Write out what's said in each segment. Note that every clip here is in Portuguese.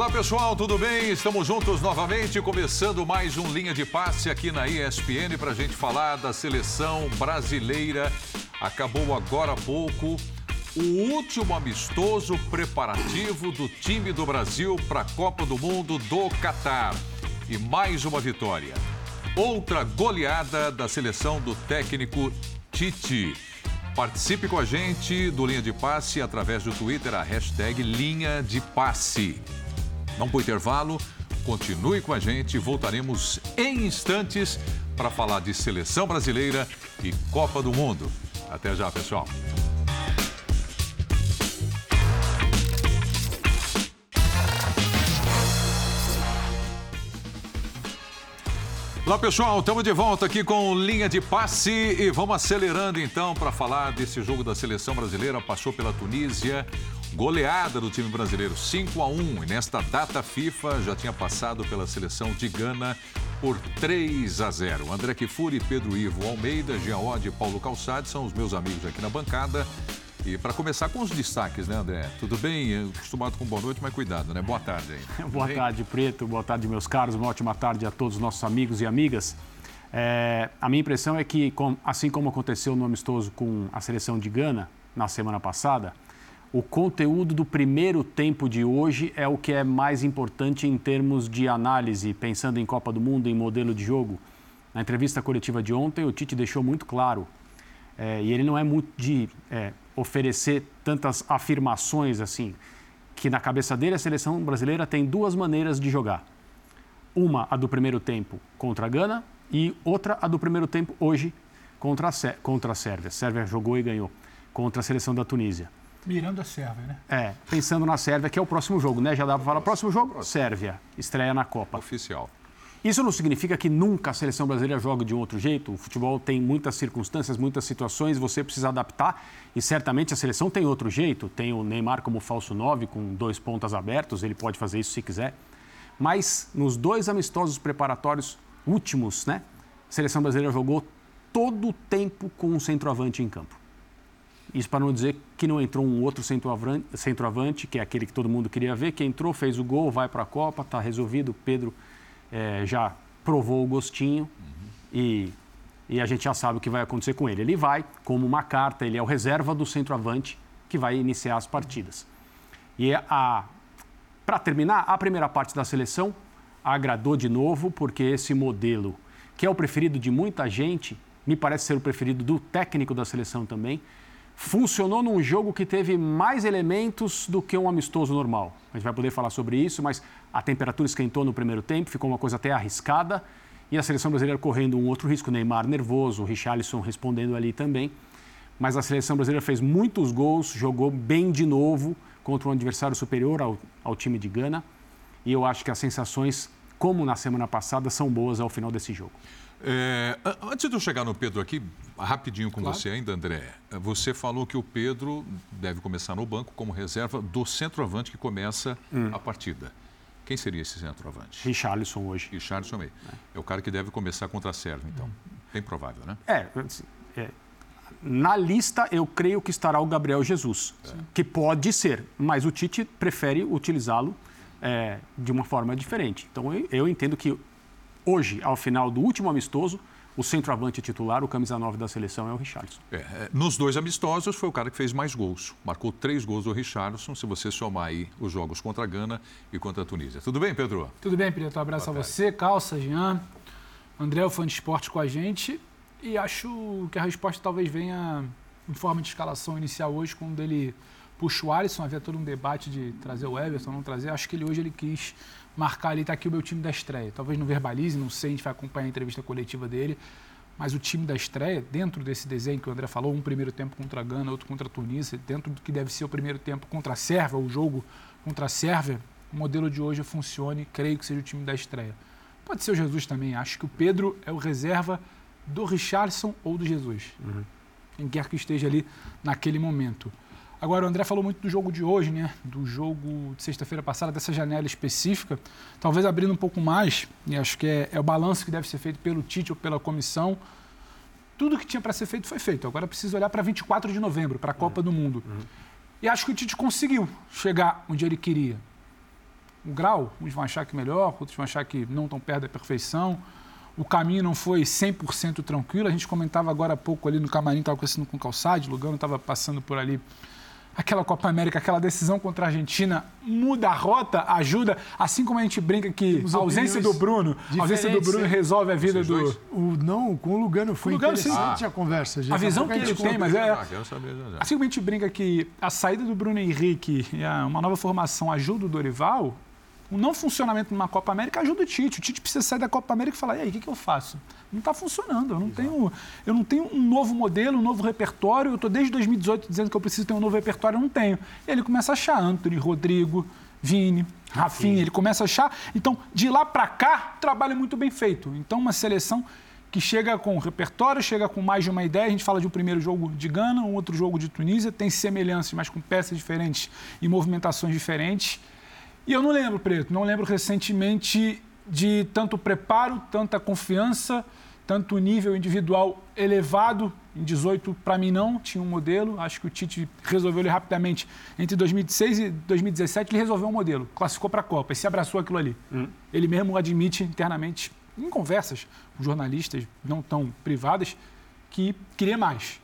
Olá pessoal, tudo bem? Estamos juntos novamente, começando mais um Linha de Passe aqui na ESPN para a gente falar da seleção brasileira. Acabou agora há pouco o último amistoso preparativo do time do Brasil para a Copa do Mundo do Catar. E mais uma vitória. Outra goleada da seleção do técnico Tite. Participe com a gente do Linha de Passe através do Twitter, a hashtag Linha de Passe. Vamos para o intervalo, continue com a gente, voltaremos em instantes para falar de seleção brasileira e Copa do Mundo. Até já, pessoal. Olá pessoal, estamos de volta aqui com linha de passe e vamos acelerando então para falar desse jogo da seleção brasileira. Passou pela Tunísia, goleada do time brasileiro 5 a 1 e nesta data FIFA já tinha passado pela seleção de Gana por 3 a 0. André Kifuri, Pedro Ivo Almeida, Oddi e Paulo Calçade são os meus amigos aqui na bancada. E para começar com os destaques, né, André? Tudo bem? Acostumado com boa noite, mas cuidado, né? Boa tarde aí. boa bem? tarde, Preto. Boa tarde, meus caros. Uma ótima tarde a todos os nossos amigos e amigas. É, a minha impressão é que, assim como aconteceu no amistoso com a seleção de Gana na semana passada, o conteúdo do primeiro tempo de hoje é o que é mais importante em termos de análise, pensando em Copa do Mundo, em modelo de jogo. Na entrevista coletiva de ontem, o Tite deixou muito claro, é, e ele não é muito de é, oferecer tantas afirmações assim, que na cabeça dele a seleção brasileira tem duas maneiras de jogar. Uma, a do primeiro tempo contra a Gana, e outra, a do primeiro tempo hoje contra a, contra a Sérvia. A Sérvia jogou e ganhou contra a seleção da Tunísia. Mirando a Sérvia, né? É, pensando na Sérvia, que é o próximo jogo, né? Já dá para falar. Próximo jogo, Sérvia, estreia na Copa. Oficial. Isso não significa que nunca a seleção brasileira joga de um outro jeito. O futebol tem muitas circunstâncias, muitas situações, você precisa adaptar e certamente a seleção tem outro jeito. Tem o Neymar como falso 9, com dois pontas abertos, ele pode fazer isso se quiser. Mas nos dois amistosos preparatórios últimos, né, a seleção brasileira jogou todo o tempo com um centroavante em campo. Isso para não dizer que não entrou um outro centroavante, que é aquele que todo mundo queria ver, que entrou, fez o gol, vai para a Copa, está resolvido. Pedro é, já provou o gostinho uhum. e, e a gente já sabe o que vai acontecer com ele. Ele vai como uma carta, ele é o reserva do centroavante que vai iniciar as partidas. E a para terminar, a primeira parte da seleção agradou de novo, porque esse modelo, que é o preferido de muita gente, me parece ser o preferido do técnico da seleção também, funcionou num jogo que teve mais elementos do que um amistoso normal. A gente vai poder falar sobre isso, mas a temperatura esquentou no primeiro tempo, ficou uma coisa até arriscada. E a seleção brasileira correndo um outro risco, Neymar nervoso, Richarlison respondendo ali também. Mas a seleção brasileira fez muitos gols, jogou bem de novo contra um adversário superior ao, ao time de Gana. E eu acho que as sensações, como na semana passada, são boas ao final desse jogo. É, antes de eu chegar no Pedro aqui, rapidinho com claro. você ainda, André. Você falou que o Pedro deve começar no banco como reserva do centroavante que começa hum. a partida. Quem seria esse centroavante? Richarlison hoje. Richarlison aí. É. é o cara que deve começar contra a Sérvia, então. Hum. Bem provável, né? É, é, na lista, eu creio que estará o Gabriel Jesus, é. que pode ser, mas o Tite prefere utilizá-lo é, de uma forma diferente. Então, eu, eu entendo que hoje, ao final do último amistoso, o centroavante titular, o camisa 9 da seleção, é o Richardson. É, é, nos dois amistosos, foi o cara que fez mais gols. Marcou três gols do Richardson, se você somar aí os jogos contra a Gana e contra a Tunísia. Tudo bem, Pedro? Tudo bem, Pedro. Um abraço Boa a você, Calça, Jean, André, o fã de esporte com a gente. E acho que a resposta talvez venha em forma de escalação inicial hoje, quando ele puxa o Alisson. Havia todo um debate de trazer o Everton, não trazer. Acho que ele hoje ele quis marcar ali, está aqui o meu time da estreia. Talvez não verbalize, não sei, a gente vai acompanhar a entrevista coletiva dele, mas o time da estreia, dentro desse desenho que o André falou, um primeiro tempo contra a Gana, outro contra a Tunísia, dentro do que deve ser o primeiro tempo contra a Sérvia, o jogo contra a Sérvia, o modelo de hoje funcione, creio que seja o time da estreia. Pode ser o Jesus também, acho que o Pedro é o reserva do Richardson ou do Jesus. Uhum. Quem quer que esteja ali naquele momento. Agora, o André falou muito do jogo de hoje, né? Do jogo de sexta-feira passada, dessa janela específica. Talvez abrindo um pouco mais, e acho que é, é o balanço que deve ser feito pelo Tite ou pela comissão. Tudo que tinha para ser feito foi feito. Agora precisa olhar para 24 de novembro, para a Copa uhum. do Mundo. Uhum. E acho que o Tite conseguiu chegar onde ele queria. o grau. Uns vão achar que melhor, outros vão achar que não estão perto da perfeição. O caminho não foi 100% tranquilo. A gente comentava agora há pouco ali no camarim, estava conversando com o Calçade, o Lugano estava passando por ali aquela Copa América, aquela decisão contra a Argentina muda a rota, ajuda, assim como a gente brinca que a ausência do Bruno, a ausência do Bruno resolve a vida do o, não, com o Lugano foi o Lugano, interessante sim. a conversa. Já a visão que ele tem, mas é ah, assim como a gente brinca que a saída do Bruno Henrique e uma nova formação ajuda o Dorival, o não funcionamento numa Copa América ajuda o Tite. O Tite precisa sair da Copa América e falar: e aí, o que, que eu faço? Não está funcionando. Eu não, tenho, eu não tenho um novo modelo, um novo repertório. Eu estou desde 2018 dizendo que eu preciso ter um novo repertório, eu não tenho. E ele começa a achar Anthony, Rodrigo, Vini, Rafinha. Ele começa a achar. Então, de lá para cá, trabalho muito bem feito. Então, uma seleção que chega com repertório, chega com mais de uma ideia. A gente fala de um primeiro jogo de Gana, um outro jogo de Tunísia, tem semelhanças, mas com peças diferentes e movimentações diferentes. E eu não lembro, Preto, não lembro recentemente de tanto preparo, tanta confiança, tanto nível individual elevado. Em 18, para mim, não tinha um modelo. Acho que o Tite resolveu ele rapidamente. Entre 2016 e 2017, ele resolveu um modelo, classificou para a Copa e se abraçou aquilo ali. Hum. Ele mesmo admite internamente, em conversas com jornalistas não tão privadas, que queria mais.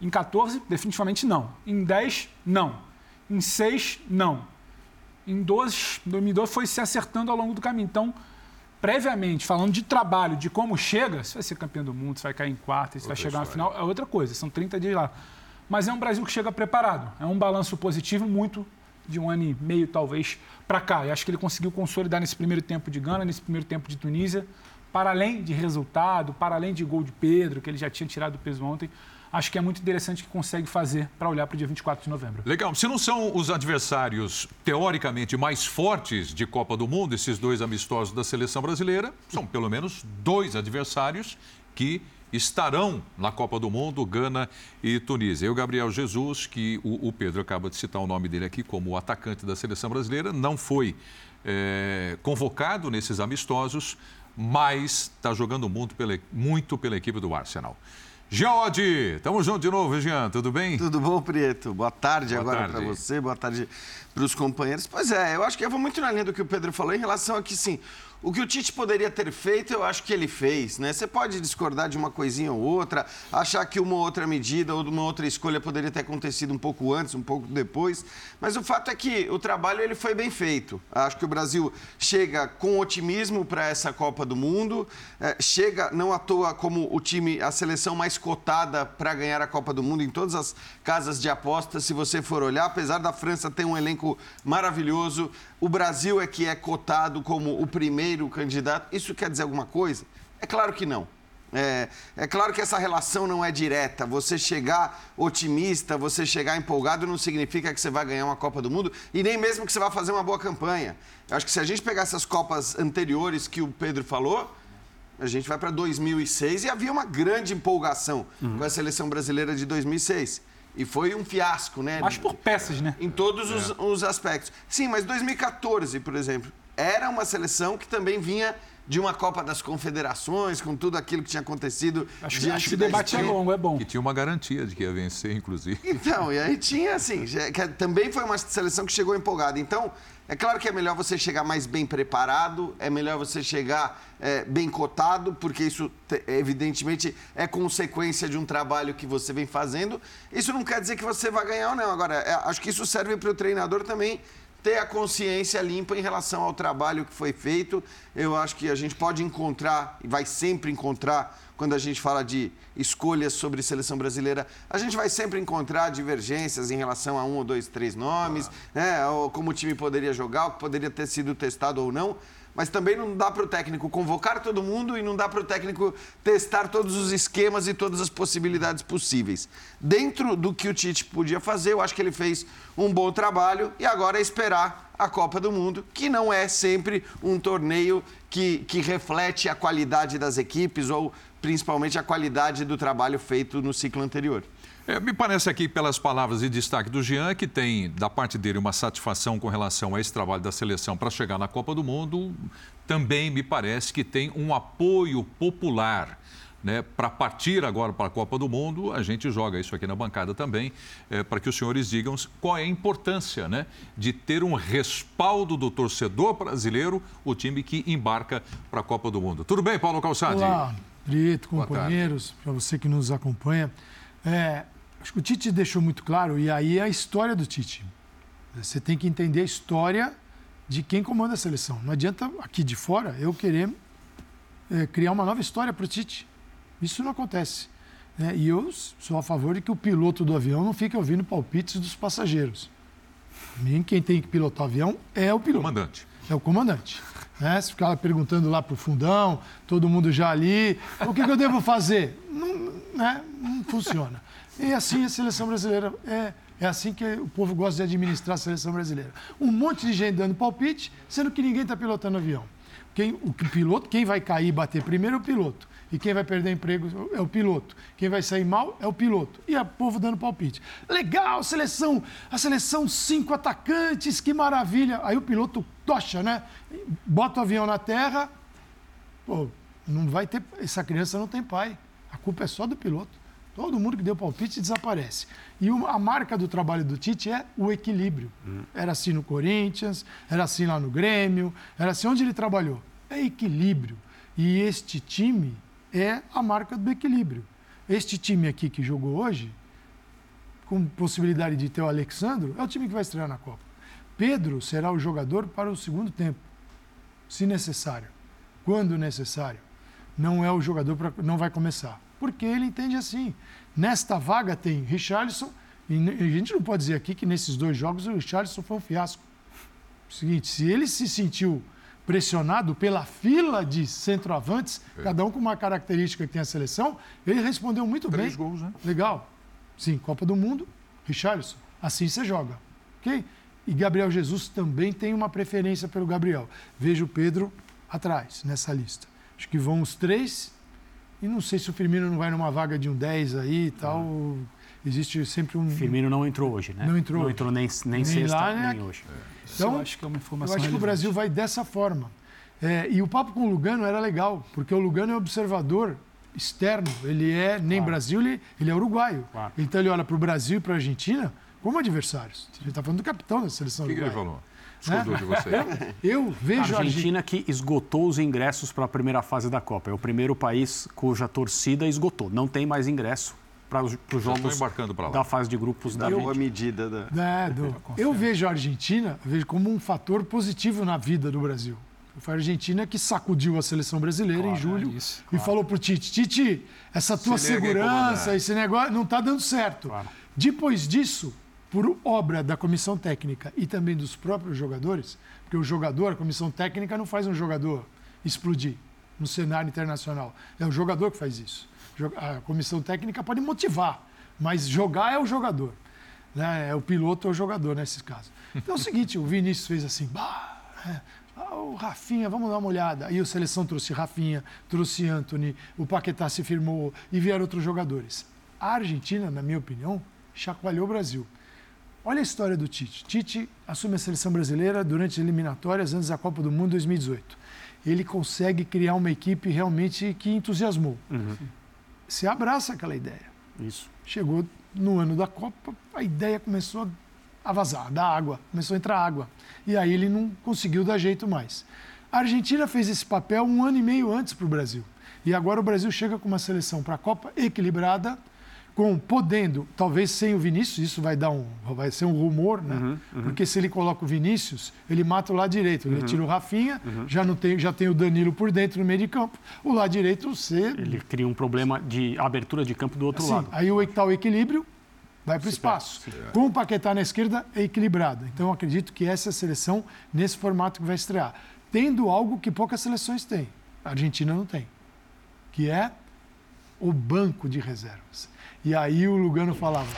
Em 14, definitivamente não. Em 10, não. Em 6, não em 12, 2012 foi se acertando ao longo do caminho. Então, previamente, falando de trabalho, de como chega, se vai ser campeão do mundo, se vai cair em quarto, se vai chegar na final, é outra coisa, são 30 dias lá. Mas é um Brasil que chega preparado, é um balanço positivo muito de um ano e meio, talvez, para cá. E acho que ele conseguiu consolidar nesse primeiro tempo de Gana, nesse primeiro tempo de Tunísia, para além de resultado, para além de gol de Pedro, que ele já tinha tirado o peso ontem, acho que é muito interessante que consegue fazer para olhar para o dia 24 de novembro. Legal. Se não são os adversários teoricamente mais fortes de Copa do Mundo, esses dois amistosos da seleção brasileira, são pelo menos dois adversários que estarão na Copa do Mundo, Gana e Tunísia. E o Gabriel Jesus, que o, o, Pedro acaba de citar o nome dele aqui como atacante da seleção brasileira, não foi é, convocado nesses amistosos, mas está jogando muito pela, muito pela equipe do Arsenal. Geode, tamo junto de novo, Jean, tudo bem? Tudo bom, Prieto? Boa tarde boa agora para você, boa tarde para os companheiros. Pois é, eu acho que eu vou muito na linha do que o Pedro falou em relação a que, sim, o que o Tite poderia ter feito, eu acho que ele fez, né? Você pode discordar de uma coisinha ou outra, achar que uma outra medida ou uma outra escolha poderia ter acontecido um pouco antes, um pouco depois, mas o fato é que o trabalho ele foi bem feito. Acho que o Brasil chega com otimismo para essa Copa do Mundo, é, chega não à toa como o time, a seleção mais cotada para ganhar a Copa do Mundo em todas as casas de apostas, se você for olhar, apesar da França ter um elenco maravilhoso, o Brasil é que é cotado como o primeiro candidato. Isso quer dizer alguma coisa? É claro que não. É, é, claro que essa relação não é direta. Você chegar otimista, você chegar empolgado, não significa que você vai ganhar uma Copa do Mundo e nem mesmo que você vai fazer uma boa campanha. Eu acho que se a gente pegar essas Copas anteriores que o Pedro falou, a gente vai para 2006 e havia uma grande empolgação uhum. com a seleção brasileira de 2006. E foi um fiasco, né? Mas por peças, né? Em todos os, é. os aspectos. Sim, mas 2014, por exemplo, era uma seleção que também vinha de uma Copa das Confederações, com tudo aquilo que tinha acontecido. Acho, que, acho que o debate é longo, é bom. E tinha uma garantia de que ia vencer, inclusive. Então, e aí tinha, assim, que também foi uma seleção que chegou empolgada. Então, é claro que é melhor você chegar mais bem preparado, é melhor você chegar é, bem cotado, porque isso, evidentemente, é consequência de um trabalho que você vem fazendo. Isso não quer dizer que você vai ganhar ou não. Agora, é, acho que isso serve para o treinador também ter a consciência limpa em relação ao trabalho que foi feito. Eu acho que a gente pode encontrar, e vai sempre encontrar, quando a gente fala de escolhas sobre seleção brasileira, a gente vai sempre encontrar divergências em relação a um ou dois, três nomes, ah. né? Ou como o time poderia jogar, o que poderia ter sido testado ou não mas também não dá para o técnico convocar todo mundo e não dá para o técnico testar todos os esquemas e todas as possibilidades possíveis. Dentro do que o Tite podia fazer, eu acho que ele fez um bom trabalho e agora é esperar a Copa do Mundo, que não é sempre um torneio que, que reflete a qualidade das equipes ou principalmente a qualidade do trabalho feito no ciclo anterior. É, me parece aqui, pelas palavras de destaque do Jean, que tem da parte dele uma satisfação com relação a esse trabalho da seleção para chegar na Copa do Mundo. Também me parece que tem um apoio popular né, para partir agora para a Copa do Mundo, a gente joga isso aqui na bancada também, é, para que os senhores digam qual é a importância né, de ter um respaldo do torcedor brasileiro, o time que embarca para a Copa do Mundo. Tudo bem, Paulo Calçade? Olá, Brito, companheiros, para você que nos acompanha. É, acho que o Tite deixou muito claro, e aí é a história do Tite. Você tem que entender a história de quem comanda a seleção. Não adianta aqui de fora eu querer é, criar uma nova história para o Tite. Isso não acontece. Né? E eu sou a favor de que o piloto do avião não fique ouvindo palpites dos passageiros. mim, quem tem que pilotar o avião é o piloto. Comandante. É o comandante. Né? Se ficar perguntando lá para o fundão, todo mundo já ali, o que, que eu devo fazer? Não, né? não funciona. E assim a seleção brasileira é, é assim que o povo gosta de administrar a seleção brasileira. Um monte de gente dando palpite, sendo que ninguém está pilotando avião. Quem, o piloto, quem vai cair e bater primeiro é o piloto. E quem vai perder emprego é o piloto. Quem vai sair mal é o piloto. E o povo dando palpite. Legal, seleção, a seleção cinco atacantes, que maravilha. Aí o piloto tocha, né? Bota o avião na terra. Pô, não vai ter. Essa criança não tem pai. A culpa é só do piloto. Todo mundo que deu palpite desaparece. E a marca do trabalho do Tite é o equilíbrio. Era assim no Corinthians, era assim lá no Grêmio, era assim onde ele trabalhou. É equilíbrio. E este time é a marca do equilíbrio. Este time aqui que jogou hoje, com possibilidade de ter o Alexandro, é o time que vai estrear na Copa. Pedro será o jogador para o segundo tempo, se necessário. Quando necessário. Não é o jogador para não vai começar. Porque ele entende assim. Nesta vaga tem Richarlison, e a gente não pode dizer aqui que nesses dois jogos o Richarlison foi um fiasco. O seguinte, se ele se sentiu pressionado pela fila de centroavantes, é. cada um com uma característica que tem a seleção, ele respondeu muito Três bem. Três gols, né? Legal. Sim, Copa do Mundo, Richarlison. Assim você joga. Ok? E Gabriel Jesus também tem uma preferência pelo Gabriel. Vejo o Pedro atrás nessa lista. Acho que vão os três. E não sei se o Firmino não vai numa vaga de um 10 aí e tal. Existe sempre um. Firmino não entrou hoje, né? Não entrou. Não entrou nem, nem, nem sexta, lá, nem, nem hoje. É. Então, eu acho que é uma informação. Eu acho relevante. que o Brasil vai dessa forma. É, e o papo com o Lugano era legal, porque o Lugano é observador externo. Ele é nem claro. Brasil, ele, ele é uruguaio. Claro. Então ele olha para o Brasil e para a Argentina como adversários. A gente está falando do capitão da seleção que uruguaia. Que ele falou? Escutou de você. Eu, eu vejo a Argentina que esgotou os ingressos para a primeira fase da Copa. É o primeiro país cuja torcida esgotou. Não tem mais ingresso para os jogos da fase de grupos da, da boa medida. Da... É, do... Eu vejo a Argentina vejo como um fator positivo na vida do Brasil. Foi a Argentina que sacudiu a seleção brasileira claro, em julho é isso, claro. e falou para o Tite, Tite, essa tua Se segurança, esse negócio não está dando certo. Claro. Depois disso, por obra da comissão técnica e também dos próprios jogadores, porque o jogador, a comissão técnica não faz um jogador explodir no cenário internacional. É o jogador que faz isso a comissão técnica pode motivar, mas jogar é o jogador. Né? É o piloto é o jogador nesses casos. Então é o seguinte, o Vinícius fez assim, bah, é, ah, o Rafinha, vamos dar uma olhada. Aí a seleção trouxe Rafinha, trouxe Anthony, o Paquetá se firmou e vieram outros jogadores. A Argentina, na minha opinião, chacoalhou o Brasil. Olha a história do Tite. Tite assume a seleção brasileira durante as eliminatórias antes da Copa do Mundo 2018. Ele consegue criar uma equipe realmente que entusiasmou. Uhum se abraça aquela ideia. Isso. Chegou no ano da Copa, a ideia começou a vazar, da água, começou a entrar água. E aí ele não conseguiu dar jeito mais. A Argentina fez esse papel um ano e meio antes para o Brasil. E agora o Brasil chega com uma seleção para a Copa equilibrada, com podendo, talvez sem o Vinícius, isso vai dar um, vai ser um rumor, né? Uhum, uhum. Porque se ele coloca o Vinícius, ele mata o lado direito, ele uhum. tira o Rafinha, uhum. já não tem, já tem o Danilo por dentro no meio de campo. O lado direito você ele cria um problema de abertura de campo do outro assim, lado. Aí o tal equilíbrio vai para o espaço. Com o Paquetá na esquerda é equilibrado. Então eu acredito que essa é a seleção nesse formato que vai estrear, tendo algo que poucas seleções têm. A Argentina não tem, que é o banco de reservas. E aí o Lugano falava: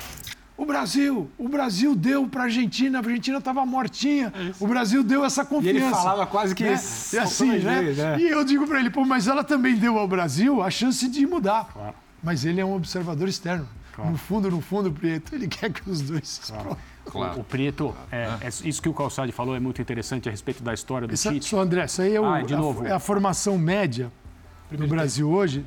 o Brasil, o Brasil deu para a Argentina, a Argentina estava mortinha, é o Brasil deu essa confiança. E ele falava quase que né? e assim, né? né? E eu digo para ele, pô, mas ela também deu ao Brasil a chance de mudar. Claro. Mas ele é um observador externo. Claro. No fundo, no fundo, o Prieto, ele quer que os dois se claro. Claro. O Prieto, é, é, isso que o Calçade falou é muito interessante a respeito da história do Essa, Tite. Só, André, isso aí é, o, ah, de novo. A, é a formação média do Brasil hoje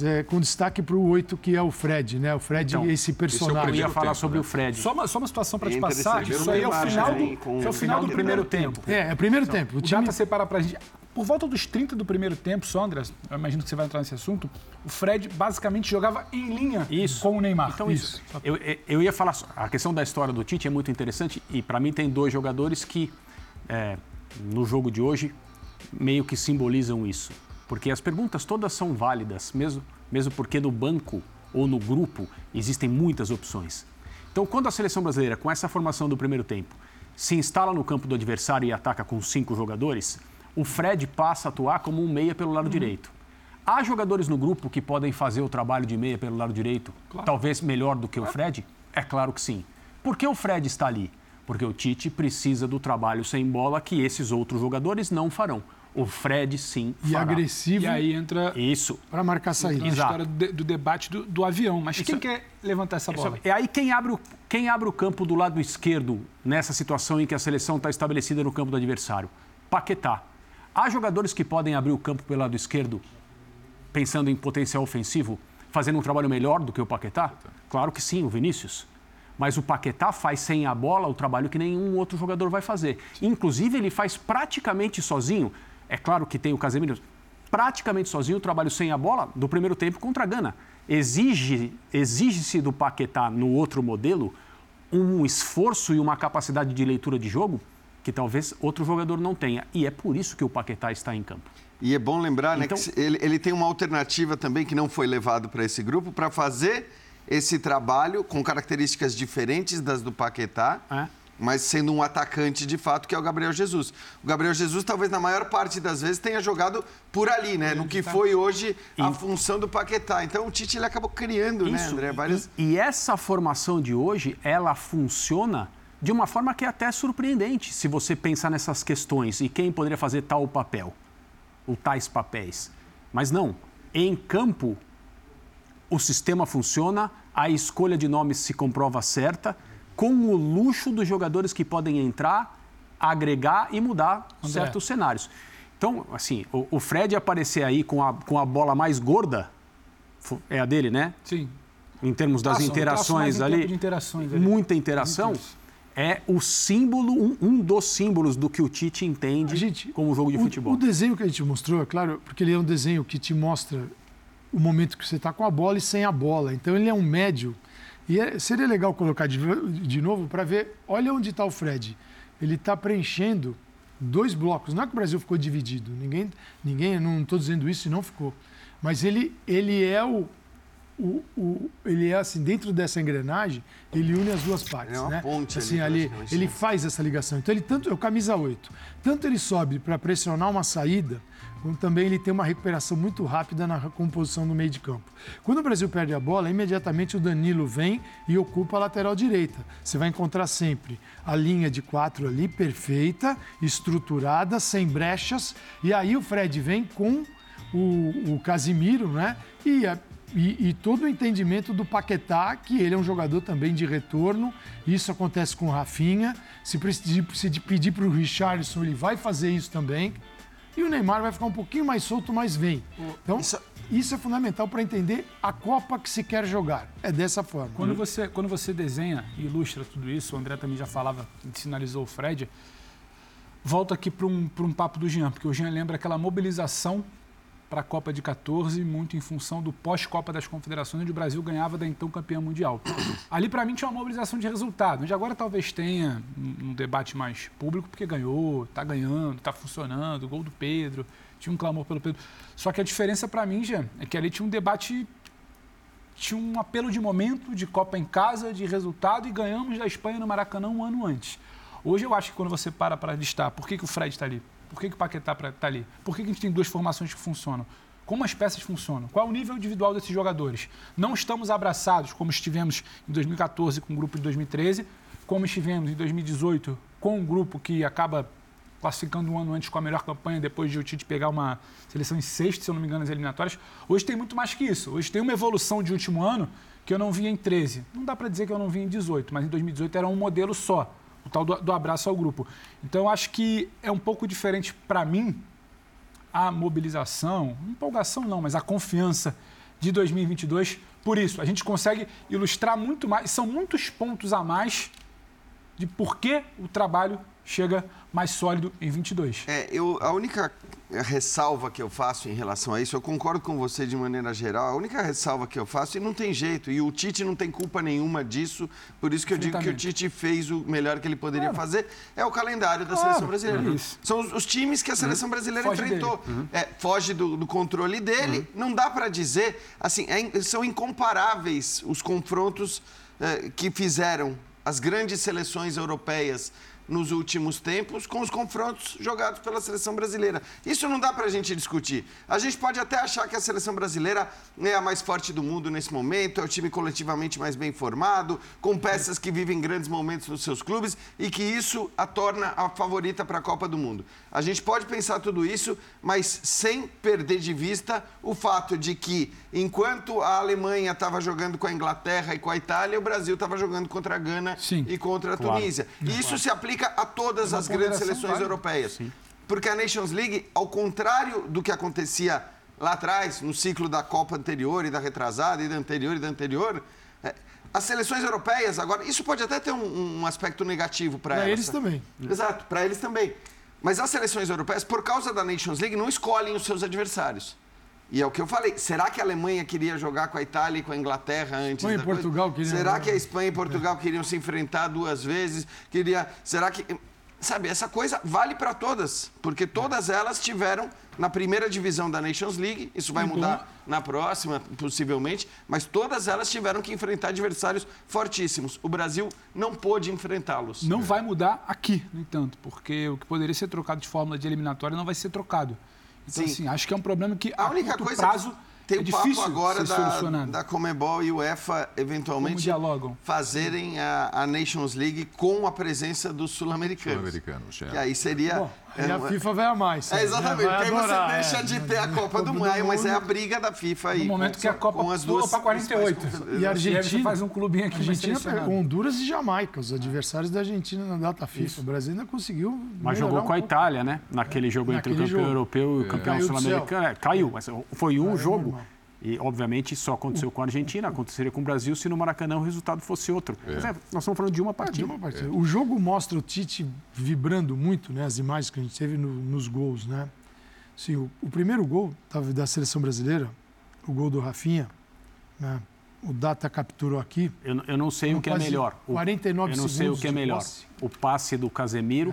é, com destaque para o 8, que é o Fred, né? O Fred, então, esse personagem. eu ia falar tempo, sobre né? o Fred. Só uma, só uma situação para te passar. Isso aí é o final do, é o final do primeiro tempo. É, é o primeiro então, tempo. O, o time... Data separa para a gente. Por volta dos 30 do primeiro tempo, Sondras, eu imagino que você vai entrar nesse assunto, o Fred basicamente jogava em linha isso. com o Neymar. Então, isso. isso. Eu, eu ia falar, a questão da história do Tite é muito interessante e para mim tem dois jogadores que, é, no jogo de hoje, meio que simbolizam isso. Porque as perguntas todas são válidas, mesmo, mesmo porque no banco ou no grupo existem muitas opções. Então, quando a seleção brasileira, com essa formação do primeiro tempo, se instala no campo do adversário e ataca com cinco jogadores, o Fred passa a atuar como um meia pelo lado uhum. direito. Há jogadores no grupo que podem fazer o trabalho de meia pelo lado direito, claro. talvez melhor do que o Fred? É claro que sim. Por que o Fred está ali? Porque o Tite precisa do trabalho sem bola que esses outros jogadores não farão. O Fred sim e fará. agressivo. E aí entra isso para marcar saída. A história do, do debate do, do, avião. Mas isso, quem quer levantar essa bola? é aí quem abre, o, quem abre o campo do lado esquerdo nessa situação em que a seleção está estabelecida no campo do adversário? Paquetá. Há jogadores que podem abrir o campo pelo lado esquerdo, pensando em potencial ofensivo, fazendo um trabalho melhor do que o Paquetá? Claro que sim, o Vinícius. Mas o Paquetá faz sem a bola o trabalho que nenhum outro jogador vai fazer. Inclusive, ele faz praticamente sozinho. É claro que tem o Casemiro, praticamente sozinho o trabalho sem a bola do primeiro tempo contra a Gana. Exige, exige-se do Paquetá no outro modelo um esforço e uma capacidade de leitura de jogo que talvez outro jogador não tenha. E é por isso que o Paquetá está em campo. E é bom lembrar então... né, que ele, ele tem uma alternativa também que não foi levado para esse grupo para fazer esse trabalho com características diferentes das do Paquetá. É mas sendo um atacante de fato, que é o Gabriel Jesus. O Gabriel Jesus, talvez na maior parte das vezes, tenha jogado por ali, né? No que foi hoje a e... função do Paquetá. Então o Tite ele acabou criando, né, Isso. né, André? Várias... E, e, essa formação de hoje, ela funciona de uma forma que é até surpreendente, se você pensar nessas questões e quem poderia fazer tal papel, ou tais papéis. Mas não, em campo, o sistema funciona, a escolha de nomes se comprova certa, com o luxo dos jogadores que podem entrar, agregar e mudar André. certos cenários. Então, assim, o, o Fred aparecer aí com a, com a bola mais gorda, é a dele, né? Sim. Em termos das interações ali, interações ali, muita interação é o símbolo, um, um, dos símbolos do que o Tite entende gente, como jogo de o, futebol. O desenho que a gente mostrou, é claro, porque ele é um desenho que te mostra o momento que você está com a bola e sem a bola. Então ele é um médio. E é, seria legal colocar de, de novo para ver, olha onde está o Fred. Ele está preenchendo dois blocos. Não é que o Brasil ficou dividido. Ninguém, ninguém não estou dizendo isso e não ficou. Mas ele, ele é o, o, o, ele é assim, dentro dessa engrenagem, ele une as duas partes. É uma né? ponte assim, ali, ali ele faz essa ligação. Então, ele tanto é o camisa 8. Tanto ele sobe para pressionar uma saída, como também ele tem uma recuperação muito rápida na composição do meio de campo. Quando o Brasil perde a bola, imediatamente o Danilo vem e ocupa a lateral direita. Você vai encontrar sempre a linha de quatro ali, perfeita, estruturada, sem brechas. E aí o Fred vem com o, o Casimiro, né? E e, e, todo o entendimento do Paquetá, que ele é um jogador também de retorno. Isso acontece com o Rafinha. Se, se pedir para o Richardson, ele vai fazer isso também. E o Neymar vai ficar um pouquinho mais solto, mas vem. Então, isso, isso é fundamental para entender a Copa que se quer jogar. É dessa forma. Quando você, quando você desenha e ilustra tudo isso, o André também já falava, sinalizou o Fred. Volto aqui para um, um papo do Jean, porque o Jean lembra aquela mobilização para a Copa de 14, muito em função do pós-Copa das Confederações, onde o Brasil ganhava da então campeã mundial. Ali, para mim, tinha uma mobilização de resultado, onde agora talvez tenha um debate mais público, porque ganhou, está ganhando, está funcionando, gol do Pedro, tinha um clamor pelo Pedro. Só que a diferença para mim, já, é que ali tinha um debate tinha um apelo de momento, de Copa em casa, de resultado, e ganhamos da Espanha no Maracanã um ano antes. Hoje eu acho que quando você para para listar por que, que o Fred está ali, por que, que o Paquetá está ali? Por que, que a gente tem duas formações que funcionam? Como as peças funcionam? Qual é o nível individual desses jogadores? Não estamos abraçados como estivemos em 2014 com o grupo de 2013, como estivemos em 2018 com um grupo que acaba classificando um ano antes com a melhor campanha, depois de o Tite pegar uma seleção em sexto, se eu não me engano, nas eliminatórias. Hoje tem muito mais que isso. Hoje tem uma evolução de último ano que eu não vi em 13. Não dá para dizer que eu não vi em 18, mas em 2018 era um modelo só o tal do, do abraço ao grupo. Então, acho que é um pouco diferente para mim a mobilização, empolgação não, mas a confiança de 2022. Por isso, a gente consegue ilustrar muito mais, são muitos pontos a mais de por que o trabalho chega mais sólido em 22. É, eu, a única ressalva que eu faço em relação a isso, eu concordo com você de maneira geral, a única ressalva que eu faço, e não tem jeito, e o Tite não tem culpa nenhuma disso, por isso que eu digo que o Tite fez o melhor que ele poderia claro. fazer, é o calendário da claro, seleção brasileira. É São os, os, times que a seleção uhum. brasileira foge enfrentou. Uhum. É, foge do, do, controle dele, uhum. não dá para dizer, assim, é, são incomparáveis os confrontos é, que fizeram as grandes seleções europeias nos últimos tempos com os confrontos jogados pela seleção brasileira. Isso não dá para a gente discutir. A gente pode até achar que a seleção brasileira é a mais forte do mundo nesse momento, é o time coletivamente mais bem formado, com peças que vivem grandes momentos nos seus clubes e que isso a torna a favorita para a Copa do Mundo. A gente pode pensar tudo isso, mas sem perder de vista o fato de que, enquanto a Alemanha estava jogando com a Inglaterra e com a Itália, o Brasil estava jogando contra a Gana Sim, e contra a claro. Tunísia. E isso claro. se aplica a todas as grandes seleções europeias. Sim. Porque a Nations League, ao contrário do que acontecia lá atrás, no ciclo da Copa anterior e da retrasada e da anterior e da anterior, é, as seleções europeias agora, isso pode até ter um, um aspecto negativo para elas. Para eles também. Exato, para eles também. Mas as seleções europeias, por causa da Nations League, não escolhem os seus adversários. E é o que eu falei. Será que a Alemanha queria jogar com a Itália e com a Inglaterra antes? Espanha e Portugal queriam. Será que a Espanha e Portugal queriam se enfrentar duas vezes? Queria. Será que. Sabe, essa coisa vale para todas, porque todas elas tiveram na primeira divisão da Nations League, isso vai mudar na próxima, possivelmente, mas todas elas tiveram que enfrentar adversários fortíssimos. O Brasil não pôde enfrentá-los. Não vai mudar aqui, no entanto, porque o que poderia ser trocado de fórmula de eliminatória não vai ser trocado. Então, Sim. assim, acho que é um problema que a, a única curto coisa prazo tem é o papo agora da, da Comebol e UEFA eventualmente fazerem a, a, Nations League com a presença dos sul-americanos. Sul-americanos, é. Que aí seria. Bom, e a FIFA vai amar isso. É, exatamente. Porque aí você deixa é, de ter a Copa do Mundo, mas é a briga da FIFA aí. No momento com, que a Copa com as duas para 48. E a Argentina faz um clubinho aqui. Argentina, Honduras e Jamaica, os adversários da Argentina na data FIFA. Isso. O Brasil ainda conseguiu. Mas jogou um com a Itália, né? Naquele jogo entre o campeão jogo. europeu e o campeão sul-americano. É, caiu, mas foi um jogo. E, obviamente, isso aconteceu com a Argentina, aconteceria com o Brasil se no Maracanã o resultado fosse outro. É. Mas é, nós estamos falando de uma partida. É, de uma partida. É. O jogo mostra o Tite vibrando muito, né? As imagens que a gente teve no, nos gols, né? Sim, o, o, primeiro gol da seleção brasileira, o gol do Rafinha, né? O Data capturou aqui. Eu, eu não sei o que é melhor. 49 segundos. Eu não sei o que é melhor. O passe do Casemiro.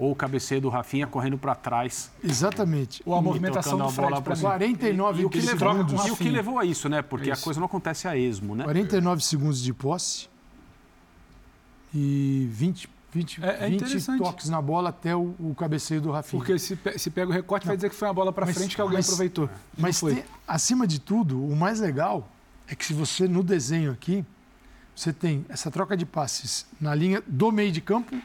É ou o cabeceio do Rafinha correndo para trás. Exatamente. Ou a movimentação do Fred para 49 e, e, o que levou, e o que levou a isso, né? Porque isso. a coisa não acontece a esmo, né? 49 segundos de posse e 20 20, é, é 20 toques na bola até o, o, cabeceio do Rafinha. Porque se, se pega o recorte, não. vai dizer que foi uma bola para frente que alguém mas, aproveitou. Mas, tem, acima de tudo, o mais legal é que se você, no desenho aqui, você tem essa troca de passes na linha do meio de campo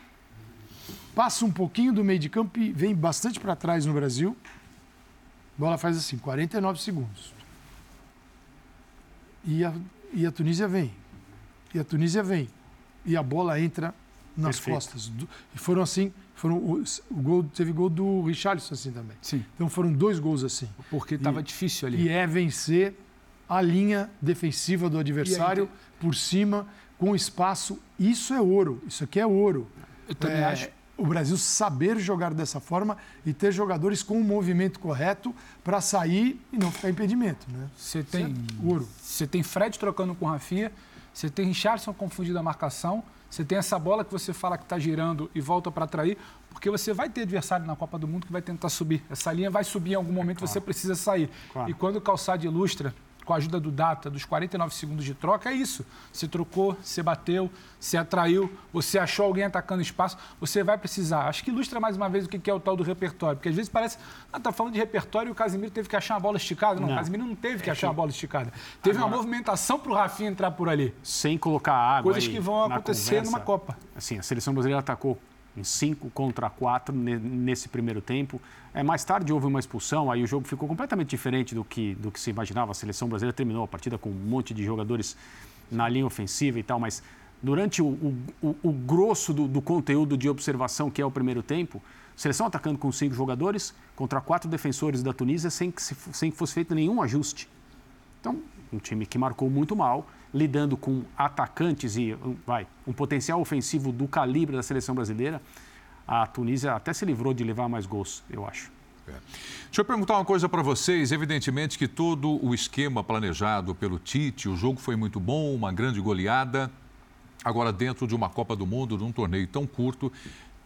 passa um pouquinho do meio de campo e vem bastante para trás no Brasil. A bola faz assim, 49 segundos. E a, e a Tunísia vem. E a Tunísia vem. E a bola entra nas Perfeito. costas. E foram assim, foram o, o, gol, teve gol do Richarlison assim também. Sim. Então foram dois gols assim. Porque estava difícil ali. E é vencer a linha defensiva do adversário por cima, com espaço. Isso é ouro. Isso aqui é ouro. Eu também é, acho o Brasil saber jogar dessa forma e ter jogadores com o movimento correto para sair e não ficar impedimento. Né? Você tem ouro. Você tem Fred trocando com Rafinha, você tem Richardson confundindo a marcação, você tem essa bola que você fala que está girando e volta para atrair, porque você vai ter adversário na Copa do Mundo que vai tentar subir. Essa linha vai subir em algum momento, claro. você precisa sair. Claro. E quando o Calçado ilustra com a ajuda do data, dos 49 segundos de troca, é isso. Você trocou, você bateu, você atraiu, você achou alguém atacando espaço, você vai precisar. Acho que ilustra mais uma vez o que é o tal do repertório, porque às vezes parece, ah, tá falando de repertório e o Casimiro teve que achar uma bola esticada. Não, não. o Casimiro não teve que é achar que... uma bola esticada. Teve Agora, uma movimentação para o Rafinha entrar por ali. Sem colocar água. Coisas que vão acontecer conversa. numa Copa. Assim, a seleção brasileira atacou em 5 contra 4 nesse primeiro tempo. É, mais tarde houve uma expulsão, aí o jogo ficou completamente diferente do que, do que se imaginava. A seleção brasileira terminou a partida com um monte de jogadores na linha ofensiva e tal, mas durante o, o, o grosso do, do, conteúdo de observação, que é o primeiro tempo, seleção atacando com cinco jogadores contra quatro defensores da Tunísia sem que, se, sem que fosse feito nenhum ajuste. Então, um time que marcou muito mal, lidando com atacantes e um, vai, um potencial ofensivo do calibre da seleção brasileira. A Tunísia até se livrou de levar mais gols, eu acho. É. Deixa eu perguntar uma coisa para vocês. Evidentemente que todo o esquema planejado pelo Tite, o jogo foi muito bom, uma grande goleada. Agora, dentro de uma Copa do Mundo, num torneio tão curto,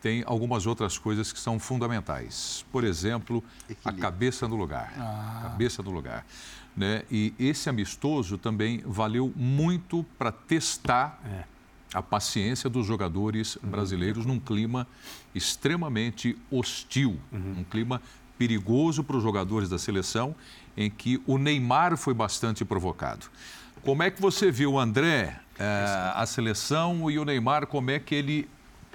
tem algumas outras coisas que são fundamentais. Por exemplo, a cabeça no lugar. Ah. Cabeça no lugar. Né? E esse amistoso também valeu muito para testar é. a paciência dos jogadores uhum. brasileiros num clima extremamente hostil, uhum. um clima perigoso para os jogadores da seleção, em que o Neymar foi bastante provocado. Como é que você viu, André, eh, a seleção e o Neymar, como é que ele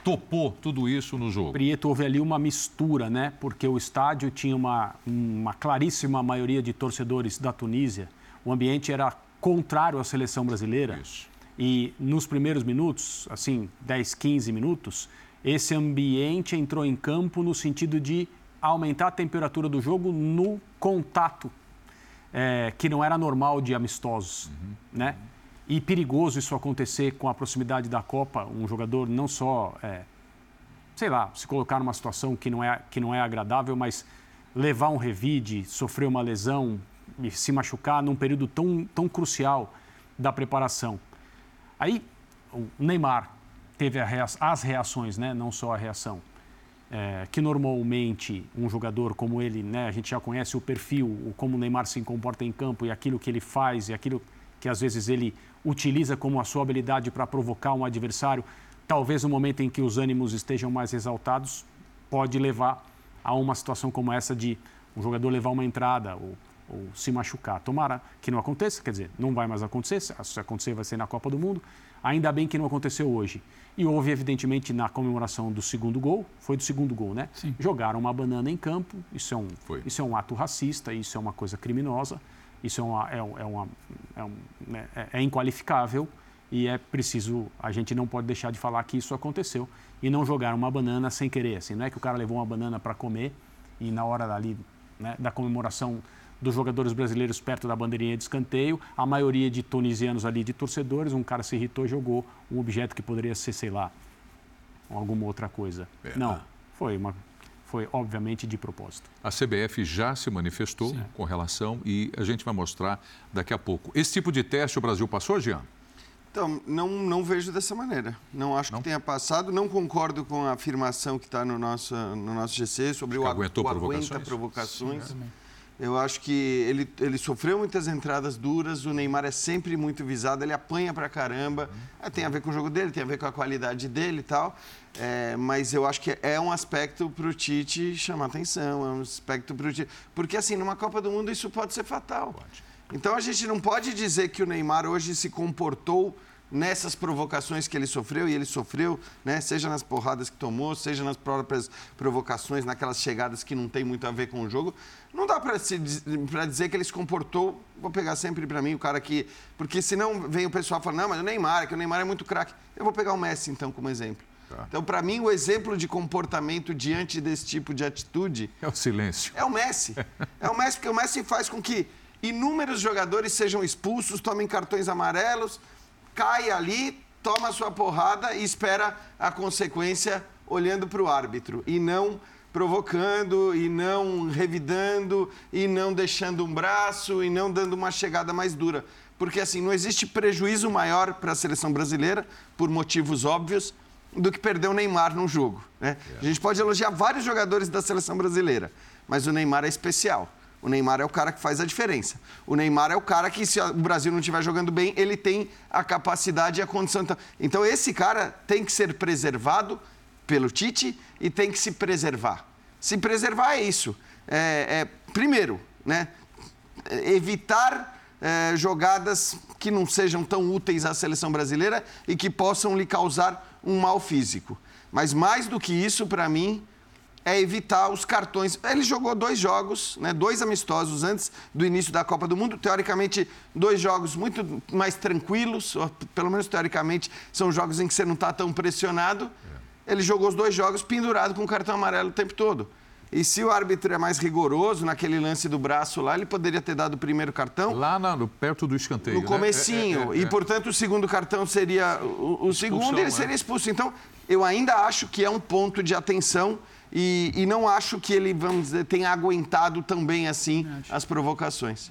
topou tudo isso no jogo? Prieto, houve ali uma mistura, né? Porque o estádio tinha uma, uma claríssima maioria de torcedores da Tunísia. O ambiente era contrário à seleção brasileira. Isso. E nos primeiros minutos, assim, 10, 15 minutos, esse ambiente entrou em campo no sentido de aumentar a temperatura do jogo no contato, é, que não era normal de amistosos, uhum. né? E perigoso isso acontecer com a proximidade da Copa, um jogador não só, é, sei lá, se colocar numa situação que não, é, que não é agradável, mas levar um revide, sofrer uma lesão e se machucar num período tão, tão crucial da preparação. Aí o Neymar teve rea as reações, né? não só a reação. É, que normalmente um jogador como ele, né, a gente já conhece o perfil, como o Neymar se comporta em campo e aquilo que ele faz e aquilo que às vezes ele utiliza como a sua habilidade para provocar um adversário, talvez no momento em que os ânimos estejam mais exaltados, pode levar a uma situação como essa de um jogador levar uma entrada ou, ou se machucar. Tomara que não aconteça, quer dizer, não vai mais acontecer, se acontecer vai ser na Copa do Mundo. Ainda bem que não aconteceu hoje. E houve, evidentemente, na comemoração do segundo gol, foi do segundo gol, né? Sim. Jogaram uma banana em campo, isso é, um, isso é um ato racista, isso é uma coisa criminosa. Isso é, uma, é, é, uma, é, um, né, é, é inqualificável e é preciso, a gente não pode deixar de falar que isso aconteceu e não jogar uma banana sem querer. Assim, não é que o cara levou uma banana para comer e na hora dali, né, da comemoração dos jogadores brasileiros perto da bandeirinha de escanteio, a maioria de tunisianos ali, de torcedores, um cara se irritou e jogou um objeto que poderia ser, sei lá, alguma outra coisa. É. Não, foi uma foi obviamente de propósito. A CBF já se manifestou Sim. com relação e a gente vai mostrar daqui a pouco. Esse tipo de teste o Brasil passou, Jean? Então, não, não vejo dessa maneira. Não acho não? que tenha passado. Não concordo com a afirmação que está no nosso, no nosso GC sobre o, aguentou o provocações. aguenta provocações. Sim, eu acho que ele, ele sofreu muitas entradas duras, o Neymar é sempre muito visado, ele apanha pra caramba. É, tem a ver com o jogo dele, tem a ver com a qualidade dele e tal. É, mas eu acho que é um aspecto para o Tite chamar atenção, é um aspecto para o Tite. Porque, assim, numa Copa do Mundo isso pode ser fatal. Então a gente não pode dizer que o Neymar hoje se comportou nessas provocações que ele sofreu, e ele sofreu, né, seja nas porradas que tomou, seja nas próprias provocações, naquelas chegadas que não tem muito a ver com o jogo. Não dá para dizer que ele se comportou, vou pegar sempre para mim o cara que. Porque senão vem o pessoal falando, não, mas o Neymar, que o Neymar é muito craque. Eu vou pegar o Messi então como exemplo. Tá. Então, para mim, o exemplo de comportamento diante desse tipo de atitude. É o silêncio. É o Messi. É o Messi, porque o Messi faz com que inúmeros jogadores sejam expulsos, tomem cartões amarelos, cai ali, toma sua porrada e espera a consequência olhando para o árbitro e não provocando e não revidando e não deixando um braço e não dando uma chegada mais dura. Porque assim, não existe prejuízo maior para a seleção brasileira, por motivos óbvios, do que perder o Neymar num jogo. Né? A gente pode elogiar vários jogadores da seleção brasileira, mas o Neymar é especial. O Neymar é o cara que faz a diferença. O Neymar é o cara que, se o Brasil não estiver jogando bem, ele tem a capacidade e a condição. Então, esse cara tem que ser preservado pelo Tite e tem que se preservar. Se preservar é isso. É, é primeiro, né, evitar é, jogadas que não sejam tão úteis à seleção brasileira e que possam lhe causar um mal físico. Mas mais do que isso, para mim, é evitar os cartões. Ele jogou dois jogos, né, dois amistosos antes do início da Copa do Mundo. Teoricamente, dois jogos muito mais tranquilos, pelo menos teoricamente, são jogos em que você não está tão pressionado. É. Ele jogou os dois jogos pendurado com o cartão amarelo o tempo todo. E se o árbitro é mais rigoroso naquele lance do braço lá, ele poderia ter dado o primeiro cartão. Lá na, perto do escanteio. No né? comecinho. É, é, é, e, portanto, o segundo cartão seria. O, o segundo ele seria expulso. Então, eu ainda acho que é um ponto de atenção. E, e não acho que ele, vamos dizer, tenha aguentado tão bem assim as provocações.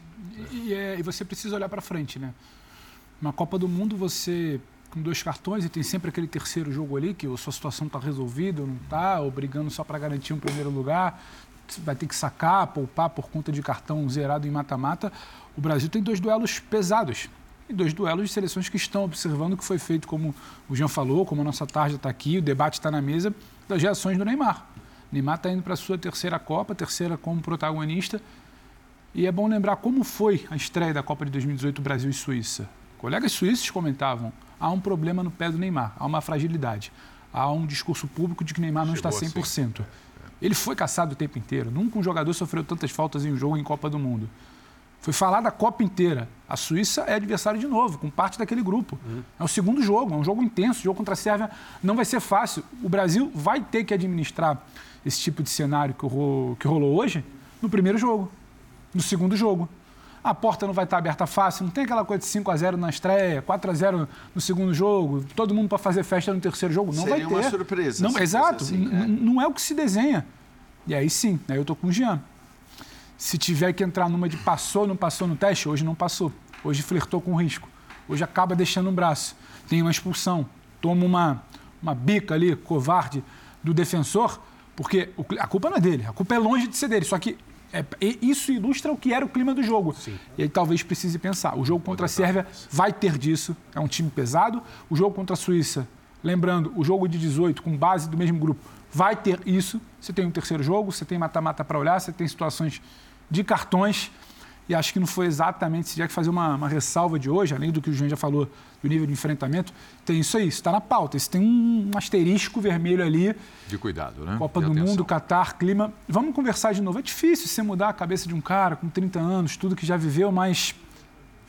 E, e, e você precisa olhar para frente, né? Na Copa do Mundo, você com dois cartões e tem sempre aquele terceiro jogo ali que a sua situação está resolvida ou não está, ou brigando só para garantir um primeiro lugar, vai ter que sacar, poupar por conta de cartão zerado em mata-mata. O Brasil tem dois duelos pesados e dois duelos de seleções que estão observando o que foi feito, como o Jean falou, como a nossa tarde está aqui, o debate está na mesa, das reações do Neymar. Neymar está indo para a sua terceira Copa, terceira como protagonista. E é bom lembrar como foi a estreia da Copa de 2018 Brasil e Suíça. Colegas suíços comentavam há um problema no pé do Neymar, há uma fragilidade. Há um discurso público de que Neymar não Chegou está 100%. Assim. Ele foi caçado o tempo inteiro. Nunca um jogador sofreu tantas faltas em um jogo em Copa do Mundo. Foi falar da Copa inteira. A Suíça é adversário de novo, com parte daquele grupo. Uhum. É o segundo jogo, é um jogo intenso. O jogo contra a Sérvia não vai ser fácil. O Brasil vai ter que administrar esse tipo de cenário que rolou, que rolou hoje no primeiro jogo, no segundo jogo a porta não vai estar aberta fácil, não tem aquela coisa de 5 a 0 na estreia, 4 a 0 no segundo jogo, todo mundo para fazer festa no terceiro jogo, não Seria vai ter. uma surpresa. Não, exato, assim, é. não é o que se desenha. E aí sim, aí eu tô com o Jean. Se tiver que entrar numa de passou, não passou no teste, hoje não passou. Hoje flertou com risco. Hoje acaba deixando um braço. Tem uma expulsão, toma uma, uma bica ali, covarde, do defensor, porque a culpa não é dele, a culpa é longe de ser dele. Só que é, isso ilustra o que era o clima do jogo. Sim. E aí talvez precise pensar. O jogo contra a Sérvia vai ter disso. É um time pesado. O jogo contra a Suíça, lembrando, o jogo de 18, com base do mesmo grupo, vai ter isso. Você tem um terceiro jogo, você tem mata-mata para olhar, você tem situações de cartões e acho que não foi exatamente, se tiver que fazer uma, uma, ressalva de hoje, além do que o João já falou do nível de enfrentamento, tem isso aí, está na pauta. Isso tem um, um, asterisco vermelho ali. De cuidado, né? Copa de do atenção. Mundo, Catar, clima. Vamos conversar de novo. É difícil você mudar a cabeça de um cara com 30 anos, tudo que já viveu, mas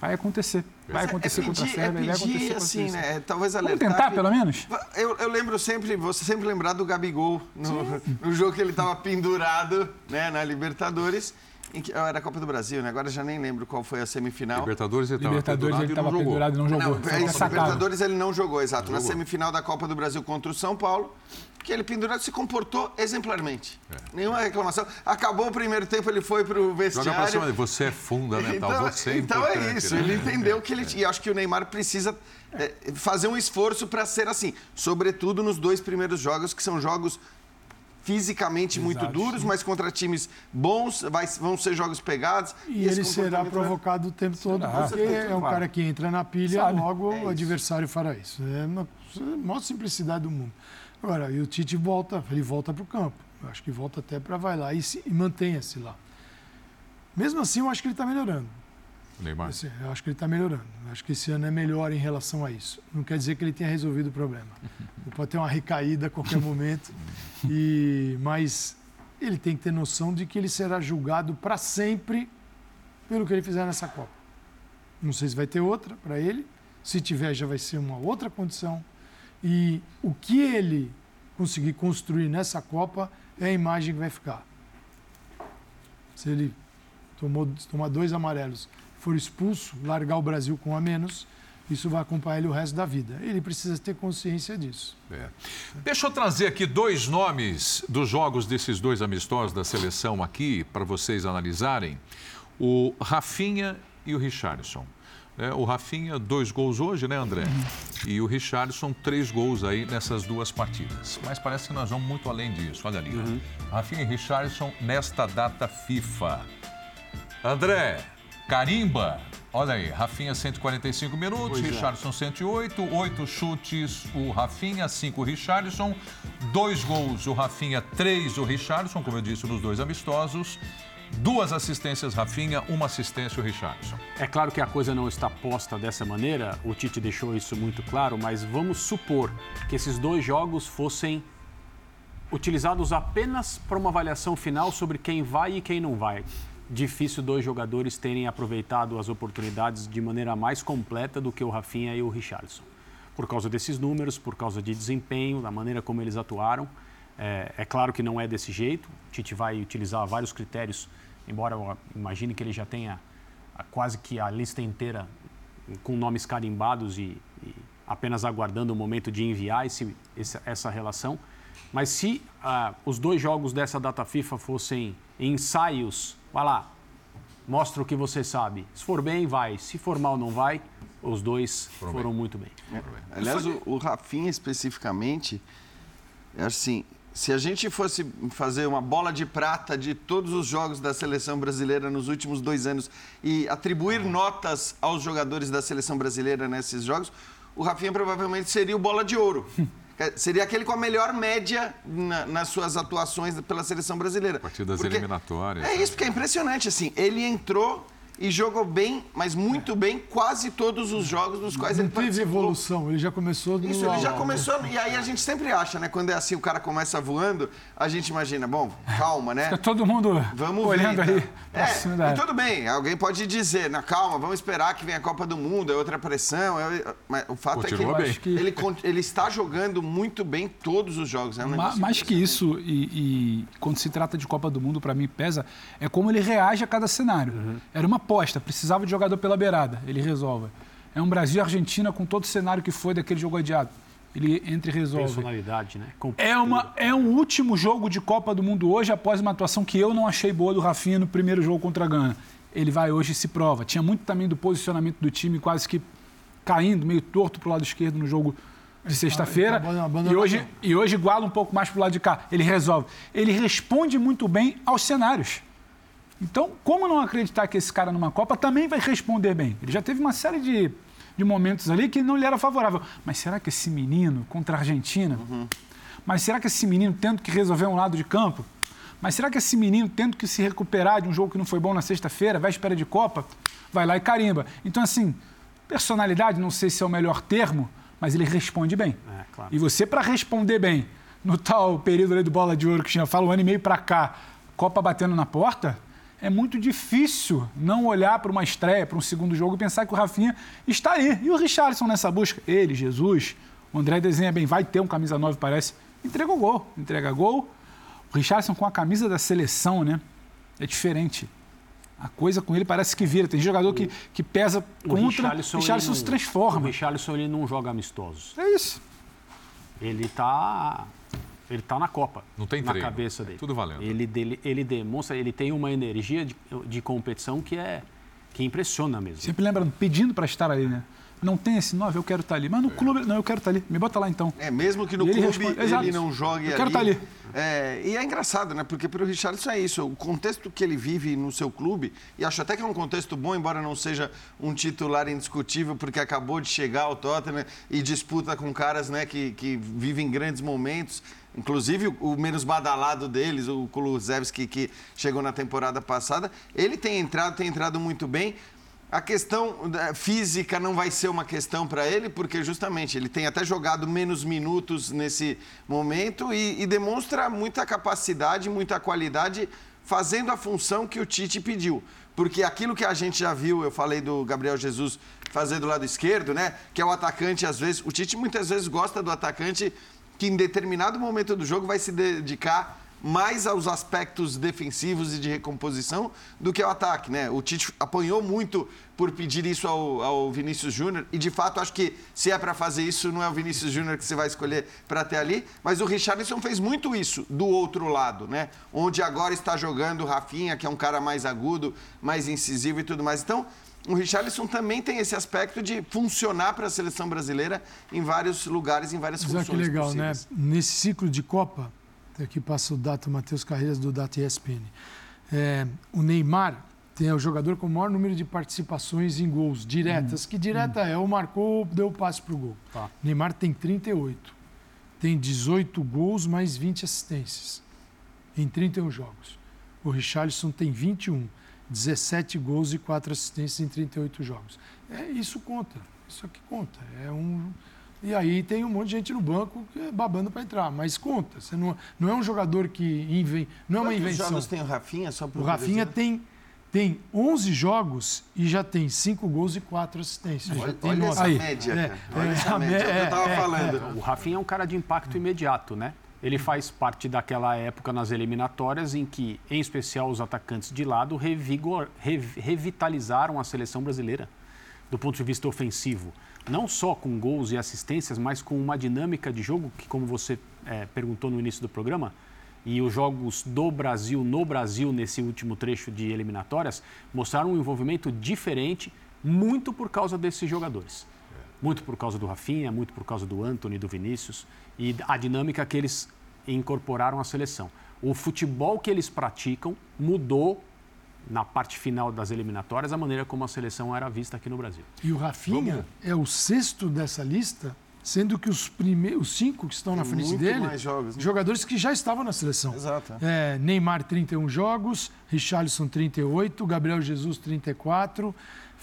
vai acontecer. Vai acontecer é pedir, contra a Sérvia, é pedir, vai acontecer assim, né? Talvez alertar. Vamos tentar, que... pelo menos? Eu, eu, lembro sempre, você sempre lembrar do Gabigol no, no jogo que ele estava pendurado né, na Libertadores que, era a Copa do Brasil, né? Agora já nem lembro qual foi a semifinal. Libertadores ele estava Libertadores ele estava pendurado e não jogou. Não, é isso, Libertadores ele não jogou, exato. Não Na semifinal da Copa do Brasil contra o São Paulo, que ele pendurado se comportou exemplarmente. É. Nenhuma reclamação. Acabou o primeiro tempo, ele foi para o vestiário. Joga pra cima, você é fundamental, então, você é Então é isso, né? ele entendeu que ele... É. E acho que o Neymar precisa é, fazer um esforço para ser assim. Sobretudo nos dois primeiros jogos, que são jogos fisicamente Exato. muito duros, mas contra times bons, vai, vão ser jogos pegados. E, e ele será provocado vai... o tempo todo, será. porque é um cara que entra na pilha, Sabe. logo é o adversário fará isso. É uma, a maior simplicidade do mundo. Agora, e o Tite volta, ele volta para o campo. Eu acho que volta até para vai lá e, e mantenha-se lá. Mesmo assim, eu acho que ele está melhorando. Neymar. Eu acho que ele está melhorando. Eu acho que esse ano é melhor em relação a isso. Não quer dizer que ele tenha resolvido o problema. Ele pode ter uma recaída a qualquer momento, e, mas ele tem que ter noção de que ele será julgado para sempre pelo que ele fizer nessa Copa. Não sei se vai ter outra para ele. Se tiver, já vai ser uma outra condição. E o que ele conseguir construir nessa Copa é a imagem que vai ficar. Se ele tomou, tomar dois amarelos for expulso, largar o Brasil com a menos, isso vai acompanhar ele o resto da vida. Ele precisa ter consciência disso. É. Deixa eu trazer aqui dois nomes dos jogos desses dois amistosos da seleção aqui para vocês analisarem. O Rafinha e o Richarlison. É, o Rafinha, dois gols hoje, né, André? E o Richarlison, três gols aí nessas duas partidas. Mas parece que nós vamos muito além disso. Olha ali. Uhum. Rafinha e Richarlison nesta data FIFA. André, Carimba. Olha aí, Rafinha 145 minutos, pois é. Richardson 108, oito chutes o Rafinha, cinco o Richardson, dois gols o Rafinha, três o Richardson, como eu disse, nos dois amistosos. Duas assistências Rafinha, uma assistência o Richardson. É claro que a coisa não está posta dessa maneira, o Tite deixou isso muito claro, mas vamos supor que esses dois jogos fossem utilizados apenas para uma avaliação final sobre quem vai e quem não vai difícil dois jogadores terem aproveitado as oportunidades de maneira mais completa do que o Rafinha e o Richardson. Por causa desses números, por causa de desempenho, da maneira como eles atuaram. É, é, claro que não é desse jeito. O Tite vai utilizar vários critérios, embora eu imagine que ele já tenha quase que a lista inteira com nomes carimbados e, e apenas aguardando o momento de enviar esse, esse, essa relação. Mas se ah, os dois jogos dessa data FIFA fossem ensaios, vai lá, mostra o que você sabe. Se for bem, vai. Se for mal, não vai. Os dois foram, foram bem. muito bem. É. Aliás, o, o Rafinha especificamente, é assim, se a gente fosse fazer uma bola de prata de todos os jogos da seleção brasileira nos últimos dois anos e atribuir notas aos jogadores da seleção brasileira nesses jogos, o Rafinha provavelmente seria o bola de ouro. Seria aquele com a melhor média na, nas suas atuações pela seleção brasileira. Partidas Porque eliminatórias. É isso, porque é impressionante, assim. Ele entrou e jogou bem, mas muito bem, quase todos os jogos nos quais não ele teve evolução, ele já começou no Isso, ele já começou, e aí a gente sempre acha, né, quando é assim, o cara começa voando, a gente imagina, bom, calma, né? Fica todo mundo vamos olhando ver, aí. Então. É, e tudo bem, alguém pode dizer, na calma, vamos esperar que venha a Copa do Mundo, é outra pressão, é... mas o fato Continua é que, que... Ele, ele está jogando muito bem todos os jogos. É um mais que isso, e, e, quando se trata de Copa do Mundo, para mim pesa, é como ele reage a cada cenário. Uhum. Era uma aposta, precisava de jogador pela beirada, ele resolve. É um Brasil e Argentina com todo o cenário que foi daquele jogo adiado. Ele entra e resolve. Personalidade, né? É, uma, é um último jogo de Copa do Mundo hoje, após uma atuação que eu não achei boa do Rafinha no primeiro jogo contra a Gana. Ele vai hoje e se prova. Tinha muito também do posicionamento do time, quase que caindo, meio torto para o lado esquerdo no jogo de sexta-feira. E hoje, e hoje iguala um pouco mais para o lado de cá. Ele resolve. Ele responde muito bem aos cenários. Então, como não acreditar que esse cara numa Copa também vai responder bem? Ele já teve uma série de, de momentos ali que não lhe era favorável. Mas será que esse menino contra a Argentina? Uhum. Mas será que esse menino tendo que resolver um lado de campo? Mas será que esse menino tendo que se recuperar de um jogo que não foi bom na sexta-feira, véspera de Copa, vai lá e carimba? Então, assim, personalidade, não sei se é o melhor termo, mas ele responde bem. É, claro. E você, para responder bem, no tal período do Bola de Ouro que tinha, fala um ano e meio para cá, Copa batendo na porta, é muito difícil não olhar para uma estreia, para um segundo jogo e pensar que o Rafinha está aí. E o Richarlison nessa busca? Ele, Jesus, o André desenha bem, vai ter um camisa 9, parece. Entregou gol, entrega gol. O Richarlison com a camisa da seleção, né? É diferente. A coisa com ele parece que vira. Tem jogador que, que pesa o contra. Richarlison, o Richarlison se transforma. O Richarlison ele não joga amistosos. É isso. Ele está ele está na Copa. Não tem na treino. cabeça dele. É tudo valendo. Ele, dele, ele demonstra, ele tem uma energia de, de competição que é que impressiona mesmo. Sempre lembra, pedindo para estar ali, né? Não tem esse 9, eu quero estar tá ali. Mas no é. clube, não, eu quero estar tá ali. Me bota lá então. É, mesmo que no clube responde, ele não jogue Eu quero ali. estar tá ali. É, e é engraçado, né? Porque para o Richardson é isso. O contexto que ele vive no seu clube, e acho até que é um contexto bom, embora não seja um titular indiscutível, porque acabou de chegar ao Tottenham e disputa com caras né, que, que vivem grandes momentos. Inclusive o menos badalado deles, o Kulusevski, que chegou na temporada passada, ele tem entrado, tem entrado muito bem. A questão física não vai ser uma questão para ele, porque justamente ele tem até jogado menos minutos nesse momento e, e, demonstra muita capacidade, muita qualidade, fazendo a função que o Tite pediu. Porque aquilo que a gente já viu, eu falei do Gabriel Jesus fazer do lado esquerdo, né? Que é o atacante, às vezes. O Tite muitas vezes gosta do atacante que em determinado momento do jogo vai se dedicar mais aos aspectos defensivos e de recomposição do que ao ataque, né? O Tite apanhou muito por pedir isso ao, ao Vinícius Júnior e de fato acho que se é para fazer isso não é o Vinícius Júnior que você vai escolher para ter ali, mas o Richarlison fez muito isso do outro lado, né? Onde agora está jogando o Rafinha, que é um cara mais agudo, mais incisivo e tudo mais. Então, o Richarlison também tem esse aspecto de funcionar para a seleção brasileira em vários lugares, em várias Mas funções. Olha que legal, possíveis. né? Nesse ciclo de Copa, aqui passa o Data Matheus Carreiras do Data ESPN. É, o Neymar tem é o jogador com o maior número de participações em gols diretas, hum. que direta hum. é o marcou, deu o passe para o gol. Tá. Neymar tem 38. Tem 18 gols mais 20 assistências em 31 jogos. O Richarlison tem 21. 17 gols e 4 assistências em 38 jogos. É, isso conta, isso aqui conta. É um... E aí tem um monte de gente no banco é babando para entrar, mas conta. Você não, não é um jogador que invém, não é uma invenção. jogos tem o Rafinha? Só o Rafinha tem, tem 11 jogos e já tem 5 gols e 4 assistências. Olha, olha essa aí. média, é, olha é, essa média, é, é, o que eu estava falando. O Rafinha é um cara de impacto imediato, né? Ele faz parte daquela época nas eliminatórias em que, em especial, os atacantes de lado revigor, rev, revitalizaram a seleção brasileira do ponto de vista ofensivo. Não só com gols e assistências, mas com uma dinâmica de jogo que, como você é, perguntou no início do programa, e os jogos do Brasil, no Brasil, nesse último trecho de eliminatórias, mostraram um envolvimento diferente, muito por causa desses jogadores. Muito por causa do Rafinha, muito por causa do Anthony, do Vinícius e a dinâmica que eles incorporaram à seleção. O futebol que eles praticam mudou na parte final das eliminatórias a maneira como a seleção era vista aqui no Brasil. E o Rafinha Vamos... é o sexto dessa lista sendo que os primeiros cinco que estão Tem na frente dele, jogos, né? jogadores que já estavam na seleção. Exato. É, Neymar 31 jogos, Richarlison 38, Gabriel Jesus 34,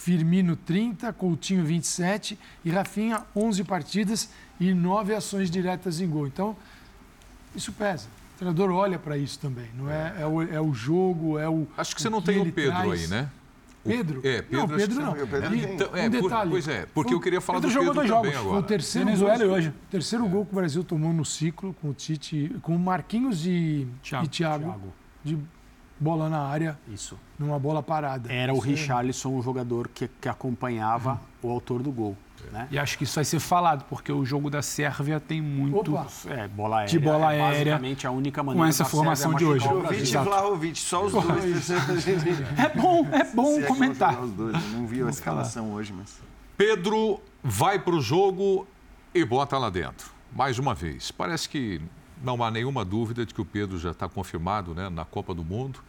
Firmino 30, Coutinho 27 e Rafinha 11 partidas e 9 ações diretas em gol. Então, isso pesa. O treinador olha para isso também, não é? É o, é o, jogo, é o. Acho que você não tem o Pedro traz. aí, né? Pedro? É, Pedro não, Pedro não. Pedro então, é, um detalhe. Por, pois é, porque eu queria falar Pedro do Pedro jogou dois jogos. agora. O terceiro Venezuela gol, hoje. terceiro é. gol que o Brasil tomou no ciclo com o Tite, com o Marquinhos e Thiago, e Thiago, Thiago. de bola na área. Isso. Numa bola parada. Era o Richarlison o jogador que, que acompanhava uhum. o autor do gol. Né? E acho que isso vai ser falado, porque o jogo da Sérvia tem muito é, bola aérea, de bola é aérea. basicamente a única maneira com essa formação de hoje. Jovic e Vlahovic, só os dois. é bom, é bom é comentar. Os dois. Não vi a escalação falar. hoje, mas. Pedro vai para o jogo e bota lá dentro. Mais uma vez. Parece que não há nenhuma dúvida de que o Pedro já está confirmado né, na Copa do Mundo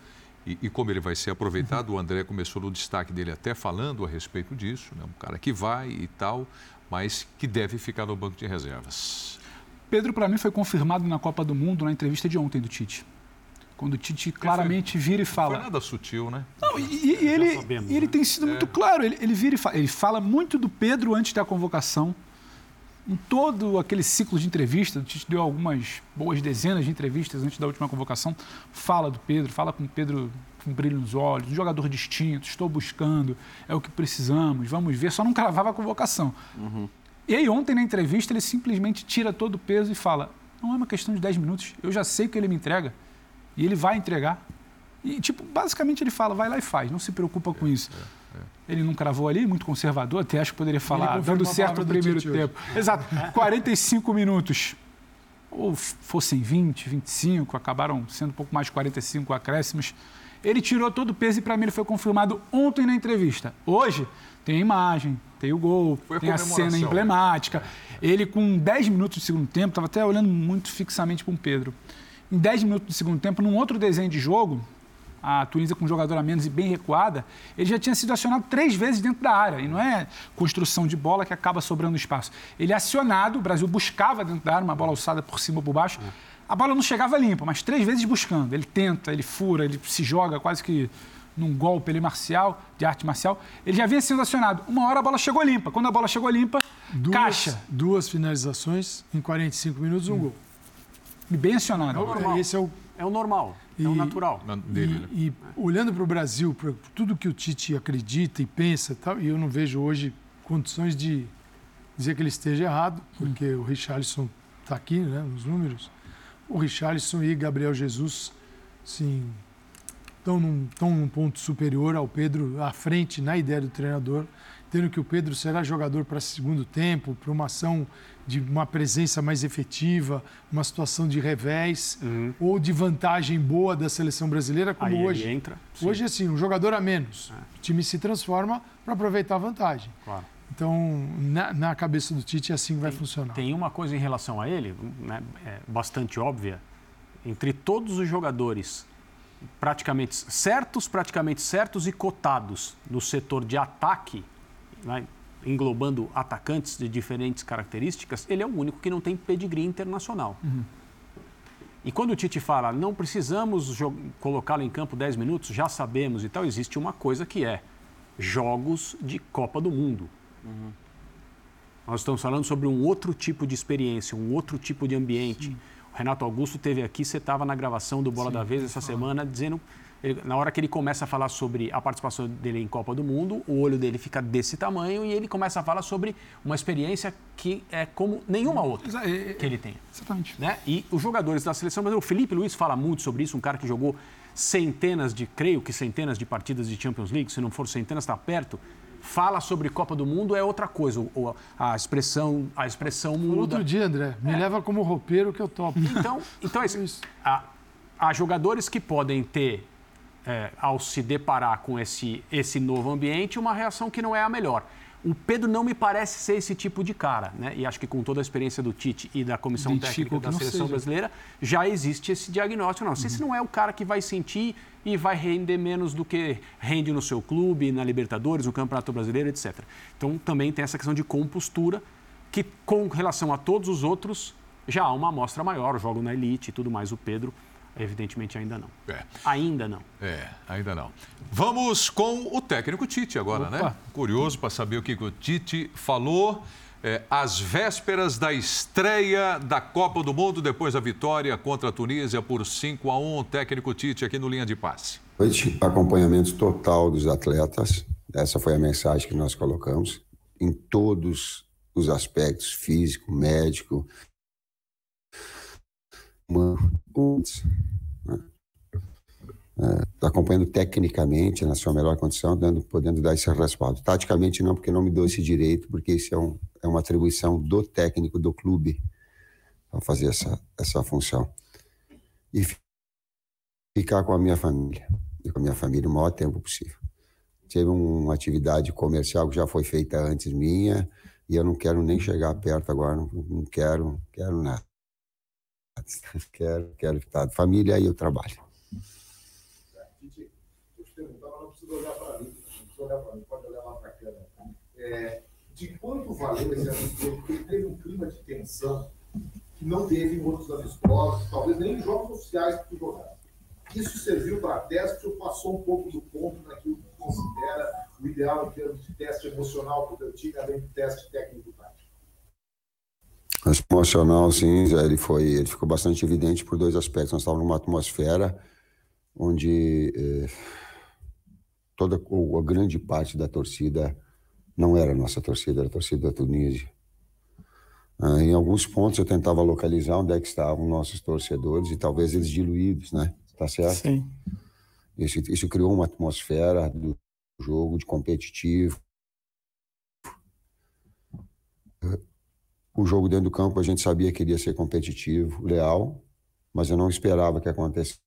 e, e, como ele vai ser aproveitado. O André começou no destaque dele até falando a respeito disso, né? um cara que vai e tal, mas que deve ficar no banco de reservas. Pedro, para mim, foi confirmado na Copa do Mundo na entrevista de ontem do Tite. Quando o Tite claramente vira e fala. Não foi nada sutil, né? Não, e, e ele, sabemos, ele né? tem sido é. muito claro. Ele, ele vira e fala. Ele fala muito do Pedro antes da convocação em todo aquele ciclo de entrevistas, a gente deu algumas boas dezenas de entrevistas antes da última convocação, fala do Pedro, fala com o Pedro com brilho nos olhos, um jogador distinto, estou buscando, é o que precisamos, vamos ver, só não cravava a convocação. Uhum. E aí ontem na entrevista ele simplesmente tira todo o peso e fala, não é uma questão de 10 minutos, eu já sei que ele me entrega e ele vai entregar. E, tipo, basicamente ele fala, vai lá e faz, não se preocupa com isso. É. Ele não cravou ali, muito conservador, até acho que poderia falar, dando certo o primeiro tempo. Exato, 45 minutos. Ou fossem 20, 25, acabaram sendo um pouco mais de 45 acréscimos. Ele tirou todo o peso e para mim ele foi confirmado ontem na entrevista. Hoje tem a imagem, tem o gol, foi tem a, a cena né? emblemática. Ele com 10 minutos de segundo tempo, estava até olhando muito fixamente para o Pedro. Em 10 minutos de segundo tempo, num outro desenho de jogo, a Tunísia com um jogador a menos e bem recuada, ele já tinha sido acionado três vezes dentro da área. E não é construção de bola que acaba sobrando espaço. Ele é acionado, o Brasil buscava dentro da área uma bola alçada por cima ou por baixo. A bola não chegava limpa, mas três vezes buscando. Ele tenta, ele fura, ele se joga quase que num golpe ali marcial, de arte marcial. Ele já vinha sendo acionado. Uma hora a bola chegou limpa. Quando a bola chegou limpa, duas, caixa. Duas finalizações em 45 minutos, um hum. gol. E bem acionado. É Esse é o, é o normal. É o natural dele. E, né? e olhando para o Brasil, para tudo que o Tite acredita e pensa, tal, e eu não vejo hoje condições de dizer que ele esteja errado, porque hum. o Richarlison está aqui, né, nos números. O Richarlison e Gabriel Jesus, sim, estão num, estão num ponto superior ao Pedro, à frente na ideia do treinador, tendo que o Pedro será jogador para segundo tempo, para uma ação de uma presença mais efetiva, uma situação de revés uhum. ou de vantagem boa da seleção brasileira, como Aí hoje. entra. Sim. Hoje, assim, um jogador a menos. É. O time se transforma para aproveitar a vantagem. Claro. Então, na, na, cabeça do Tite, é assim que vai funcionar. Tem uma coisa em relação a ele, né, é bastante óbvia. Entre todos os jogadores praticamente certos, praticamente certos e cotados no setor de ataque, né, englobando atacantes de diferentes características, ele é o único que não tem pedigree internacional. Uhum. E quando o Tite fala, não precisamos colocá-lo em campo 10 minutos, já sabemos e tal, existe uma coisa que é jogos de Copa do Mundo. Uhum. Nós estamos falando sobre um outro tipo de experiência, um outro tipo de ambiente. Sim. O Renato Augusto teve aqui, você estava na gravação do Bola Sim, da Vez essa semana, dizendo ele, na hora que ele começa a falar sobre a participação dele em Copa do Mundo, o olho dele fica desse tamanho e ele começa a falar sobre uma experiência que é como nenhuma outra que ele tem. Exatamente. Né? E os jogadores da seleção brasileira, o Felipe Luiz fala muito sobre isso, um cara que jogou centenas de, creio que centenas de partidas de Champions League, se não for centenas, está perto fala sobre Copa do Mundo é outra coisa. a expressão, a expressão muda. Outro dia, André, me é. leva como roupeiro que eu topo. Então, então é isso. Há, há jogadores que podem ter, é, ao se deparar com esse, esse novo ambiente, uma reação que não é a melhor. O Pedro não me parece ser esse tipo de cara, né? E acho que com toda a experiência do Tite e da comissão técnica da seleção seja. brasileira, já existe esse diagnóstico. Não, uhum. se não é o cara que vai sentir e vai render menos do que rende no seu clube, na Libertadores, no Campeonato Brasileiro, etc. Então também tem essa questão de compostura, que com relação a todos os outros já há uma amostra maior, jogo na elite e tudo mais. O Pedro Evidentemente ainda não. É. Ainda não. É, ainda não. Vamos com o técnico Tite agora, né? Opa. né? Curioso para saber o que o Tite falou é, às vésperas da estreia da Copa do Mundo, depois da vitória contra a Tunísia por 5 a 1 técnico Tite aqui no Linha de Passe. Noite, acompanhamento total dos atletas. Essa foi a mensagem que nós colocamos em todos os aspectos, físico, médico, Putz, né? é, acompanhando tecnicamente na sua melhor condição, dando, podendo dar esse respaldo. Taticamente não, porque não me dou esse direito, porque isso é, um, é uma atribuição do técnico do clube para fazer essa, essa função. E ficar com a minha família, e com a minha família o maior tempo possível. Teve uma atividade comercial que já foi feita antes minha, e eu não quero nem chegar perto agora, não, não quero, quero nada. Quero, quero estar de família e eu trabalho. É, de quanto valeu esse amistoso? Porque teve um clima de tensão que não teve em outros amistosos, talvez nem em jogos oficiais que jogaram. Isso serviu para teste ou passou um pouco do ponto naquilo que considera o ideal em termos de teste emocional para o teu time, além do teste técnico-tático? Acho emocional, sim, ele foi, ele ficou bastante evidente por dois aspectos. Nós estávamos numa atmosfera onde eh, toda ou a grande parte da torcida não era a nossa torcida, era a torcida da Tunísia. Ah, em alguns pontos eu tentava localizar onde é que estavam nossos torcedores e talvez eles diluídos, né? Tá certo? Sim. Isso, isso criou uma atmosfera do jogo de competitivo O jogo dentro do campo a gente sabia que iria ser competitivo, leal, mas eu não esperava que acontecesse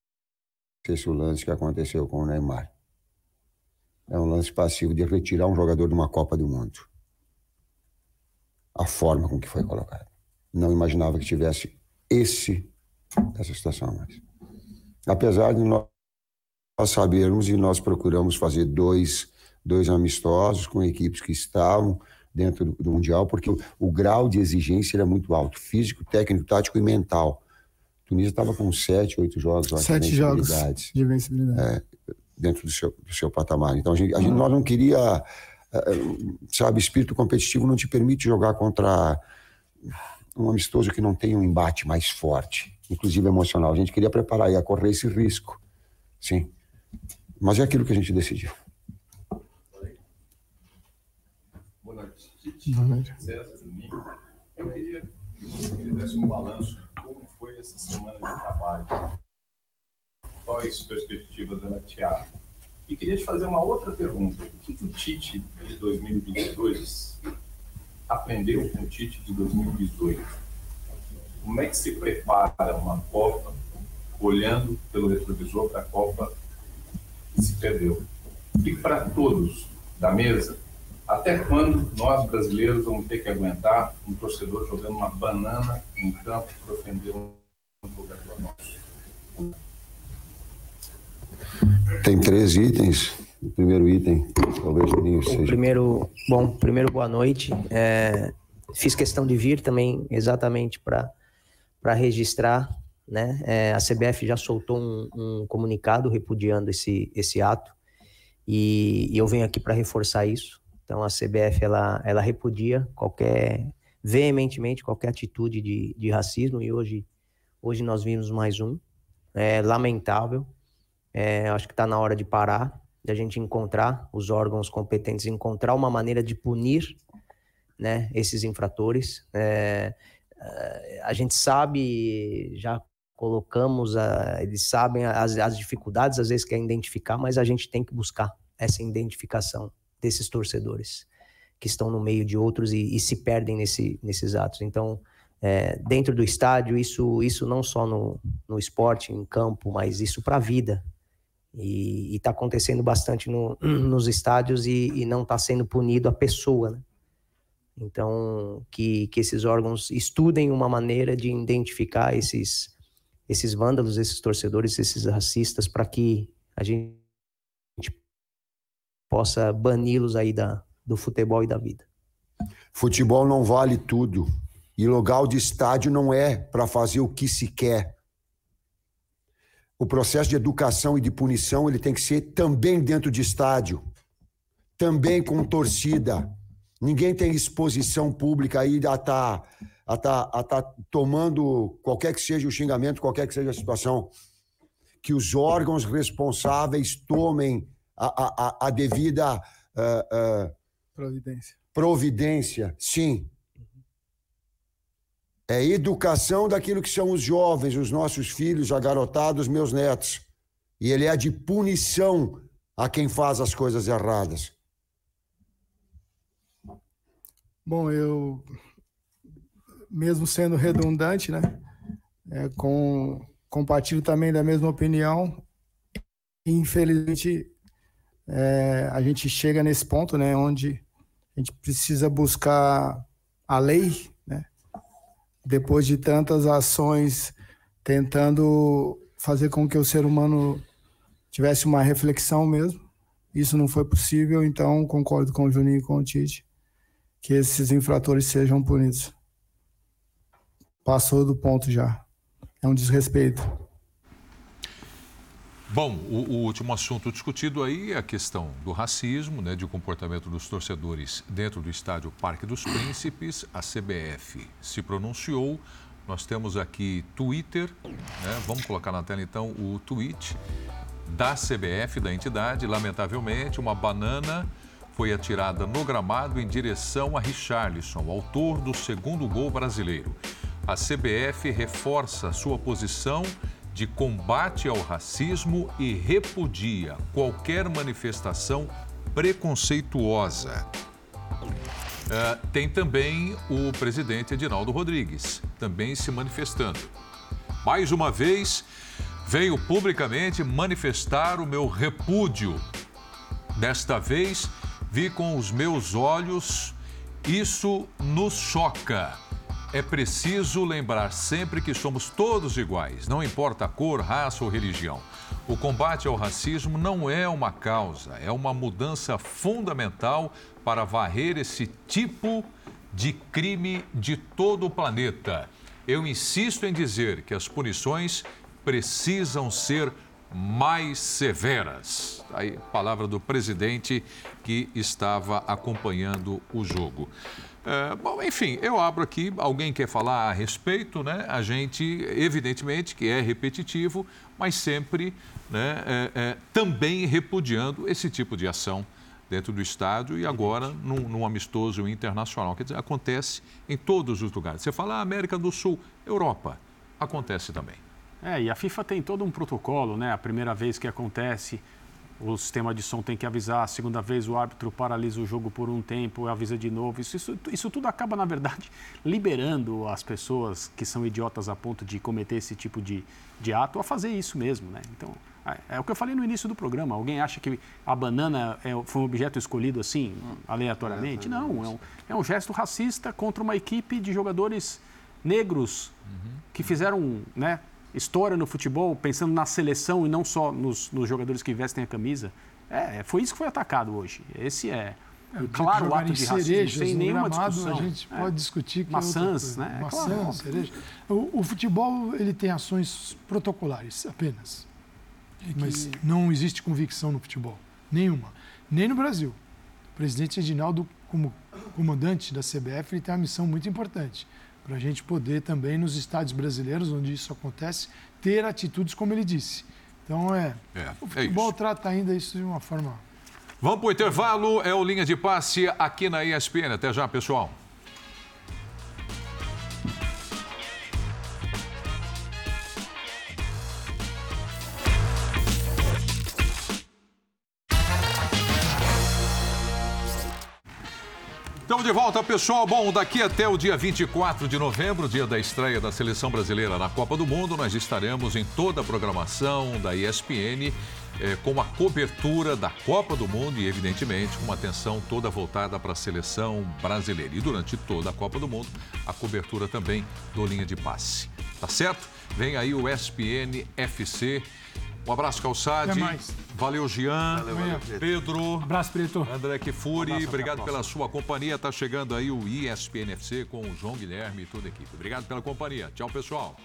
o lance que aconteceu com o Neymar. É um lance passivo de retirar um jogador de uma Copa do Mundo. A forma com que foi colocado. Não imaginava que tivesse esse essa situação mais. Apesar de nós sabermos e nós procuramos fazer dois dois amistosos com equipes que estavam dentro do, do Mundial, porque o, o, grau de exigência era muito alto, físico, técnico, tático e mental. A Tunísia estava com sete, oito jogos. Sete jogos de vencibilidade. É, dentro do seu, do seu patamar. Então, a gente, a gente, nós não queria... É, sabe, espírito competitivo não te permite jogar contra um amistoso que não tem um embate mais forte, inclusive emocional. A gente queria preparar e correr esse risco, sim. Mas é aquilo que a gente decidiu. César, eu queria que você fizesse um balanço de como foi essa semana de trabalho. Quais perspectivas ela te abre? E queria te fazer uma outra pergunta. O que, que o Tite de 2022 aprendeu com o Tite de 2018? Como é que se prepara uma Copa olhando pelo retrovisor para a Copa que se perdeu? E para todos da mesa, até quando nós brasileiros vamos ter que aguentar um torcedor jogando uma banana em campo para ofender um jogador nosso? Tem três itens. O primeiro item, talvez o seja. Primeiro, bom, primeiro boa noite. É, fiz questão de vir também exatamente para para registrar, né? É, a CBF já soltou um, um, comunicado repudiando esse esse ato e, e eu venho aqui para reforçar isso. Então a CBF ela, ela repudia qualquer veementemente qualquer atitude de, de racismo e hoje hoje nós vimos mais um. É lamentável. É, acho que está na hora de parar, de a gente encontrar os órgãos competentes, encontrar uma maneira de punir né, esses infratores. É, a gente sabe, já colocamos, a, eles sabem as, as dificuldades às vezes que é identificar, mas a gente tem que buscar essa identificação desses torcedores que estão no meio de outros e, e se perdem nesse, nesses atos. Então, é, dentro do estádio, isso, isso não só no, no esporte, em campo, mas isso para a vida. E está acontecendo bastante no, nos estádios e, e não está sendo punido a pessoa, né? Então, que, que esses órgãos estudem uma maneira de identificar esses, esses vândalos, esses torcedores, esses racistas, para que a gente possa bani-los aí da, do futebol e da vida. Futebol não vale tudo. E local de estádio não é para fazer o que se quer. O processo de educação e de punição ele tem que ser também dentro de estádio, também com torcida. Ninguém tem exposição pública aí a tá, a tá, a tá tomando qualquer que seja o xingamento, qualquer que seja a situação. Que os órgãos responsáveis tomem a, a, a devida uh, uh, providência. Providência, sim. É educação daquilo que são os jovens, os nossos filhos, a garotada, os meus netos. E ele é de punição a quem faz as coisas erradas. Bom, eu, mesmo sendo redundante, né, é, com, compartilho também da mesma opinião. Infelizmente, é, a gente chega nesse ponto, né, onde a gente precisa buscar a lei, né, depois de tantas ações tentando fazer com que o ser humano tivesse uma reflexão mesmo. Isso não foi possível, então concordo com o Juninho e com o Tite que esses infratores sejam punidos. Passou do ponto já. É um desrespeito. Bom, o, o, último assunto discutido aí é a questão do racismo, né, de comportamento dos torcedores dentro do estádio Parque dos Príncipes. A CBF se pronunciou. Nós temos aqui Twitter, né, vamos colocar na tela então o tweet da CBF, da entidade. Lamentavelmente, uma banana foi atirada no gramado em direção a Richarlison, autor do segundo gol brasileiro. A CBF reforça sua posição de combate ao racismo e repudia qualquer manifestação preconceituosa. Uh, tem também o presidente Edinaldo Rodrigues, também se manifestando. Mais uma vez, veio publicamente manifestar o meu repúdio. Desta vez, vi com os meus olhos, isso nos choca. É preciso lembrar sempre que somos todos iguais, não importa a cor, raça ou religião. O combate ao racismo não é uma causa, é uma mudança fundamental para varrer esse tipo de crime de todo o planeta. Eu insisto em dizer que as punições precisam ser mais severas. Aí, palavra do presidente que estava acompanhando o jogo. É, bom, enfim, eu abro aqui, alguém quer falar a respeito, né? A gente, evidentemente, que é repetitivo, mas sempre né, é, é, também repudiando esse tipo de ação dentro do estádio e agora num, num, amistoso internacional. Quer dizer, acontece em todos os lugares. Você fala ah, América do Sul, Europa, acontece também. É, e a FIFA tem todo um protocolo, né? A primeira vez que acontece, o sistema de som tem que avisar, a segunda vez o árbitro paralisa o jogo por um tempo, avisa de novo. Isso, isso, isso tudo acaba, na verdade, liberando as pessoas que são idiotas a ponto de cometer esse tipo de, de ato a fazer isso mesmo, né? Então, é, é o que eu falei no início do programa. Alguém acha que a banana é, foi um objeto escolhido assim, aleatoriamente? Não, é um, é um gesto racista contra uma equipe de jogadores negros uhum. que fizeram, né, história no futebol, pensando na seleção e não só nos, nos jogadores que vestem a camisa. É, foi isso que foi atacado hoje. Esse é, é claro ato de racismo, cerejas, sem nenhuma gramado, discussão. A gente é. pode discutir que é maçãs, é né? Maçãs, claro, cereja. O, o, futebol ele tem ações protocolares apenas, é que... mas não existe convicção no futebol nenhuma, nem no Brasil. O presidente Edinaldo, como comandante da CBF, ele tem uma missão muito importante para a gente poder também, nos estádios brasileiros, onde isso acontece, ter atitudes como ele disse. Então é. é o futebol é trata ainda isso de uma forma. Vamos para o intervalo. É o linha de passe aqui na ESPN. Até já, pessoal. De volta, pessoal. Bom, daqui até o dia 24 de novembro, dia da estreia da seleção brasileira na Copa do Mundo, nós estaremos em toda a programação da ESPN eh, com a cobertura da Copa do Mundo e, evidentemente, com uma atenção toda voltada para a seleção brasileira. E durante toda a Copa do Mundo, a cobertura também do linha de passe. Tá certo? Vem aí o ESPN FC um abraço, Calçade. Valeu, Jean. Valeu, valeu, Pedro. Abraço, Preto. André Kifuri, um obrigado pela sua companhia. Está chegando aí o ESPNFC com o João Guilherme e toda a equipe. Obrigado pela companhia. Tchau, pessoal.